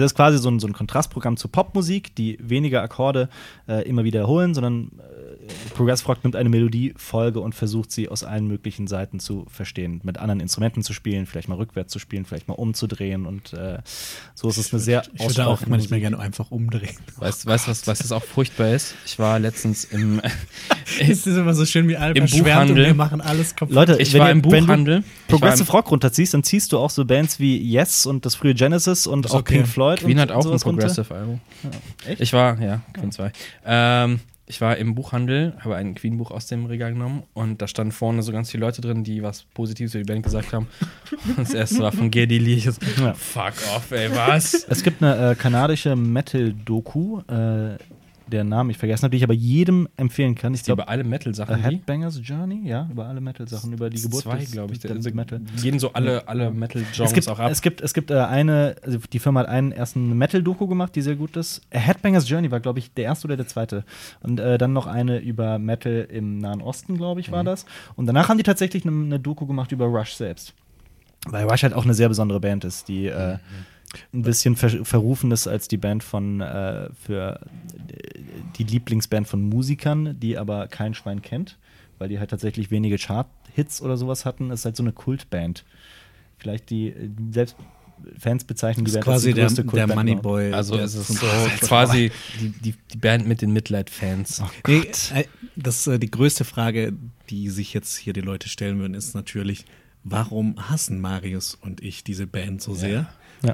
es ist quasi so ein, so ein Kontrastprogramm zur Popmusik, die weniger Akkorde äh, immer wiederholen, sondern äh, Progressive Rock nimmt eine Melodiefolge und versucht sie aus allen möglichen Seiten zu verstehen, mit anderen Instrumenten zu spielen, vielleicht mal rückwärts zu spielen, vielleicht mal umzudrehen und äh, so ist es eine sehr Ich würde auch manchmal gerne einfach umdrehen. Weißt du, was, was, was das auch furchtbar ist? Ich war letztens im, Es ist immer so schön, wie Alba Im Buchhandel. wir machen alles kaputt. Leute, ich wenn war ihr- im wenn du Buchhandel. War im- Progressive Rock runterziehst, dann ziehst du auch so Bands wie Yes und das frühe Genesis und ist auch okay. Pink Floyd. Queen und hat auch ein. Progressive-Album. Echt? Ich war, ja, Queen 2. Ähm, ich war im Buchhandel, habe ein Queen-Buch aus dem Regal genommen und da standen vorne so ganz viele Leute drin, die was Positives über die Band gesagt haben. Das erste war von Geddy Lee. Ich Ja. Fuck off, ey, was? Es gibt eine äh, kanadische Metal-Doku, äh, der Name ich vergessen habe, die ich aber jedem empfehlen kann. Ich Die über glaube, alle Metal-Sachen, Headbangers Journey, ja, über alle Metal-Sachen, über die Geburt zwei, glaube ich. des Also, Metal. gehen so alle, alle Metal-Genres Es gibt, auch ab. es gibt, es gibt äh, eine, also die Firma hat einen ersten Metal-Doku gemacht, die sehr gut ist. Headbangers Journey war, glaube ich, der erste oder der zweite. Und äh, dann noch eine über Metal im Nahen Osten, glaube ich, war Mhm. das. Und danach haben die tatsächlich eine, eine Doku gemacht über Rush selbst. Weil Rush halt auch eine sehr besondere Band ist, die äh, ein bisschen ver verrufen ist als die Band von äh, für die Lieblingsband von Musikern, die aber kein Schwein kennt, weil die halt tatsächlich wenige Chart-Hits oder sowas hatten. Ist halt so eine Kultband. Vielleicht die selbst Fans bezeichnen die das Band als quasi die der, größte der Kultband überhaupt. Moneyboy. Also der es ist so quasi die, die, die Band mit den Mitleid-Fans. Nee, äh, das äh, die größte Frage, die sich jetzt hier die Leute stellen würden, ist natürlich, warum hassen Marius und ich diese Band so sehr? Ja.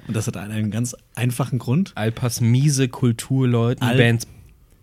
Und das hat einen ganz einfachen Grund. Alpas miese Kulturleuten Al- Bands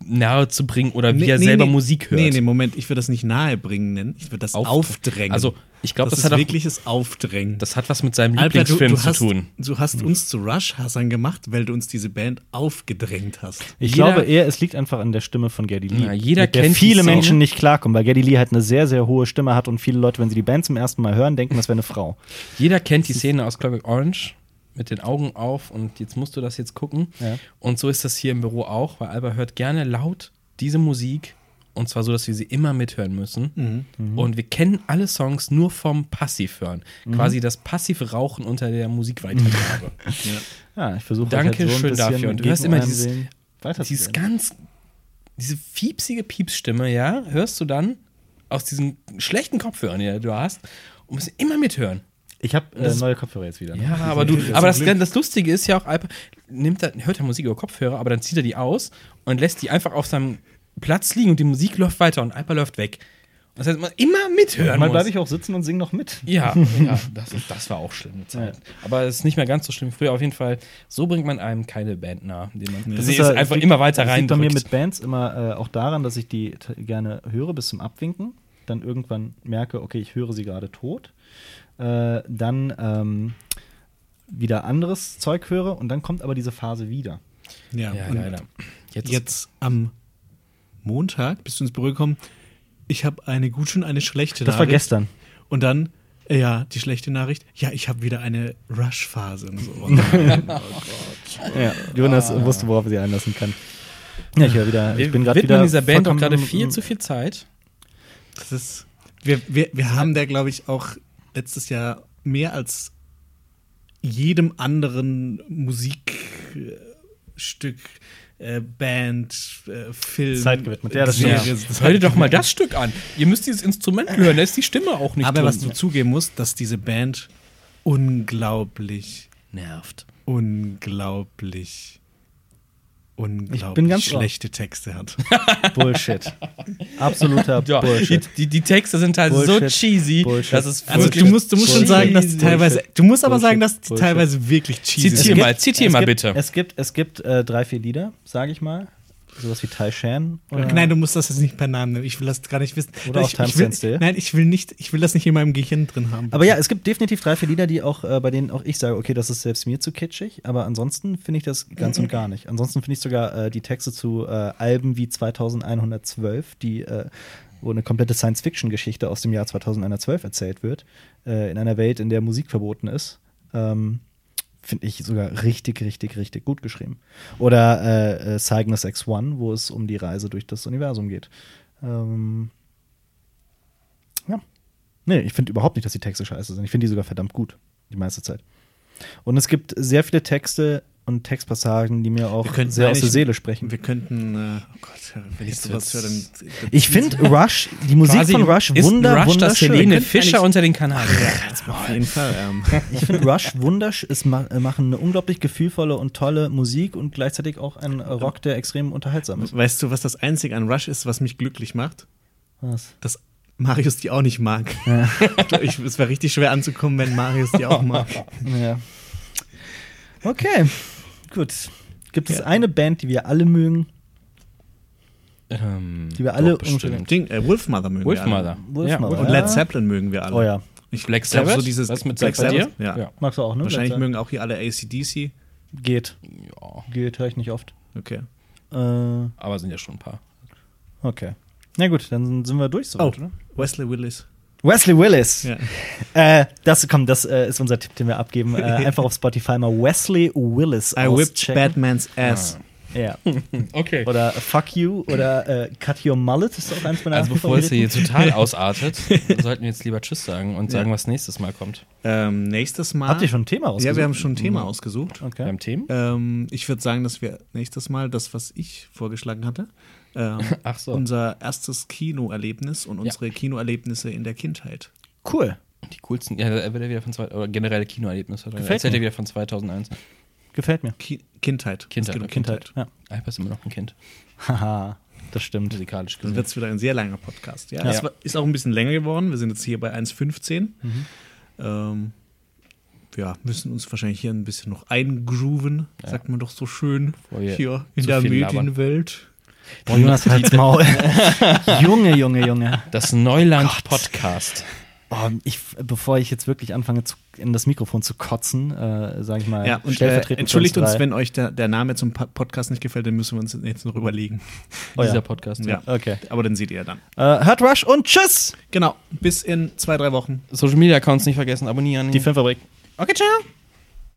nahe zu bringen oder wie Nee, er nee, selber nee. Musik hört. Nee, nee, Moment, ich würde das nicht nahebringen nennen, ich würde das Aufdr- aufdrängen. Also, ich glaube, das, das, hat ist auch, wirkliches Aufdrängen. das hat was mit seinem Alper, du, Lieblingsfilm du, zu hast, tun. du hast uns zu Rush-Hassern gemacht, weil du uns diese Band aufgedrängt hast. Ich Jeder- glaube eher, es liegt einfach an der Stimme von Geddy Lee. Ja, jeder mit der kennt viele. Menschen nicht klarkommen, weil Geddy Lee halt eine sehr, sehr hohe Stimme hat und viele Leute, wenn sie die Band zum ersten Mal hören, denken, das wäre eine Frau. Jeder kennt die Szene aus Clockwork Orange mit den Augen auf und jetzt musst du das jetzt gucken. Ja. Und so ist das hier im Büro auch, weil Alba hört gerne laut diese Musik und zwar so, dass wir sie immer mithören müssen. Mhm. Und wir kennen alle Songs nur vom Passivhören. Quasi das passive Rauchen unter der Musikweitergabe. Ja, ich versuche Danke halt so ein schön bisschen dafür. Und du hörst immer dieses-. Dieses ganz, diese fiepsige Piepsstimme, ja, hörst du dann aus diesen schlechten Kopfhörern, die du hast, und musst immer mithören. Ich habe äh, Das- neue Kopfhörer jetzt wieder. ne? Ja, aber du, aber das, das Lustige ist ja auch, Alper nimmt er, hört er Musik über Kopfhörer, aber dann zieht er die aus und lässt die einfach auf seinem Platz liegen und die Musik läuft weiter und Alper läuft weg. Und das heißt, man immer mithören Manchmal muss. bleibe ich auch sitzen und singe noch mit. Ja, ja das, das war auch schlimme Zeit. Aber es ist nicht mehr ganz so schlimm wie früher. Auf jeden Fall, so bringt man einem keine Band nah. Indem man Das sie ist, einfach liegt- immer weiter das rein. liegt bei mir mit Bands immer äh, auch daran, dass ich die gerne höre bis zum Abwinken. Dann irgendwann merke, okay, ich höre sie gerade tot. Äh, dann ähm, wieder anderes Zeug höre und dann kommt aber diese Phase wieder. Ja, ja, leider. Jetzt, jetzt am Montag bist du ins Büro gekommen. Ich habe eine gute und eine schlechte Das war Nachricht. gestern. Und dann, äh, ja, die schlechte Nachricht. Ja, ich habe wieder eine Rush-Phase. Und so. Dann, Ja, Jonas wusste, worauf er sie einlassen kann. Ja, ich höre wieder. Ich wir bin gerade widmen wieder. dieser Band auch gerade viel zu viel Zeit. das ist, wir, wir, wir haben da, glaube ich, auch letztes Jahr mehr als jedem anderen Musikstück, äh, Band, äh, Film. Zeit gewidmet. Ja, das Ja. stimmt. Serie- Hör dir doch mal das Stück an. Ihr müsst dieses Instrument hören, da ist die Stimme auch nicht Aber drin. was du zugeben musst, dass diese Band unglaublich, nervt. unglaublich unglaublich Ich bin ganz schlechte Texte hat. Bullshit. Absoluter Ja, Bullshit. die, die Texte sind halt so Bullshit. cheesy, Bullshit. dass es Also du musst, du musst schon sagen, dass die teilweise. Du musst aber sagen, dass die teilweise wirklich cheesy Zitier sind. mal, zitier mal bitte. Es gibt, es gibt äh, drei, vier Lieder, sage ich mal. Sowas wie Tai Shan. Oder? Nein, du musst das jetzt nicht per Namen nennen. Ich will das gar nicht wissen. Oder auch ich, ich will, Timestamps.de. Nein, ich will nicht, ich will das nicht in meinem Gehirn drin haben. Aber ja, es gibt definitiv drei, vier Lieder, die auch, äh, bei denen auch ich sage, okay, das ist selbst mir zu kitschig, aber ansonsten finde ich das ganz und gar nicht. Ansonsten finde ich sogar äh, die Texte zu äh, Alben wie 2112, die, äh, wo eine komplette Science-Fiction-Geschichte aus dem Jahr 2112 erzählt wird, äh, in einer Welt, in der Musik verboten ist, ähm, finde ich sogar richtig, richtig, richtig gut geschrieben. Oder äh, äh, Cygnus X1, wo es um die Reise durch das Universum geht. Ähm, ja. Nee, ich finde überhaupt nicht, dass die Texte scheiße sind. Ich finde die sogar verdammt gut, die meiste Zeit. Und es gibt sehr viele Texte und Textpassagen, die mir auch Wir könnten sehr aus der Seele sprechen. Wir könnten, äh, oh Gott, wenn ich sowas höre, dann. Ich finde Rush, die Musik Quasi von Rush ist wunder, Rush das wunderschön. Helene Wir Fischer unter den Kanadiern. Auf jeden Fall. Ähm, Ich finde Rush wunderschön. Es ma machen eine unglaublich gefühlvolle und tolle Musik und gleichzeitig auch ein Rock, der extrem unterhaltsam ist. weißt du, was das Einzige an Rush ist, was mich glücklich macht? Was? Dass Marius die auch nicht mag. Ja. ich, es wäre richtig schwer anzukommen, wenn Marius die auch mag. ja. Okay, gut. Gibt es Ja. eine Band, die wir alle mögen? Ähm, Die wir alle bestimmt. Ding, äh, Wolfmother mögen wir Wolfmother. alle. Wolfmother. Ja. Und Led Zeppelin mögen wir alle. Oh ja. Ich Black Sabbath? So dieses Was mit Black Sabbath? Sabbath? Ja. Ja. Magst du auch, ne? Wahrscheinlich mögen auch hier alle ACDC. Geht. Ja, Geht, höre ich nicht oft. Okay. Äh, aber sind ja schon ein paar. okay. Na gut, dann sind wir durch soweit, Oh. oder? Wesley Willis. Wesley Willis. Ja. Äh, das, komm, das äh, ist unser Tipp, den wir abgeben. Äh, einfach auf Spotify mal Wesley Willis I whipped auschecken. Batman's ass. Ja. Okay. Oder Fuck You oder äh, Cut Your Mullet ist auch eins meiner Also bevor es hier total ausartet, sollten wir jetzt lieber Tschüss sagen und sagen, Ja. was nächstes Mal kommt. Ähm, nächstes Mal. Habt ihr schon ein Thema rausgesucht? Ja, wir haben schon ein Thema ausgesucht. Okay. Beim Themen? Ähm, ich würde sagen, dass wir nächstes Mal das, was ich vorgeschlagen hatte, ähm, Ach so. unser erstes Kinoerlebnis und unsere Kinoerlebnisse in der Kindheit. Cool. Die coolsten, ja, er wird ja wieder von zwei, oder generelle Kinoerlebnisse. Gefällt er wieder von 2001. Gefällt mir. Ki Kindheit. Kindheit, okay. Kindheit. Ja. Alper ist immer noch ein Kind. Haha, das stimmt. Musikalisch Dann gesehen. wird es wieder ein sehr langer Podcast. Ja, Ja. es war, ist auch ein bisschen länger geworden. Wir sind jetzt hier bei 1,15. Mhm. Ähm, ja, müssen uns wahrscheinlich hier ein bisschen noch eingrooven, Ja. sagt man doch so schön, Bevor hier in der. Medienwelt. Boah, Jonas, halt's Maul. Junge, Junge, Junge. Das Neuland-Podcast. Oh, ich, bevor ich jetzt wirklich anfange, zu, in das Mikrofon zu kotzen, äh, sage ich mal, Ja, und äh, stellvertretend entschuldigt für uns, drei. wenn euch der, der Name zum Podcast nicht gefällt, dann müssen wir uns jetzt noch überlegen. Oh, ja. Dieser Podcast. Ja. Okay. Aber dann seht ihr dann. Äh, hört Rush und tschüss! Genau, bis in zwei, drei Wochen. Social Media Accounts nicht vergessen, abonnieren. Die Filmfabrik. okay, ciao.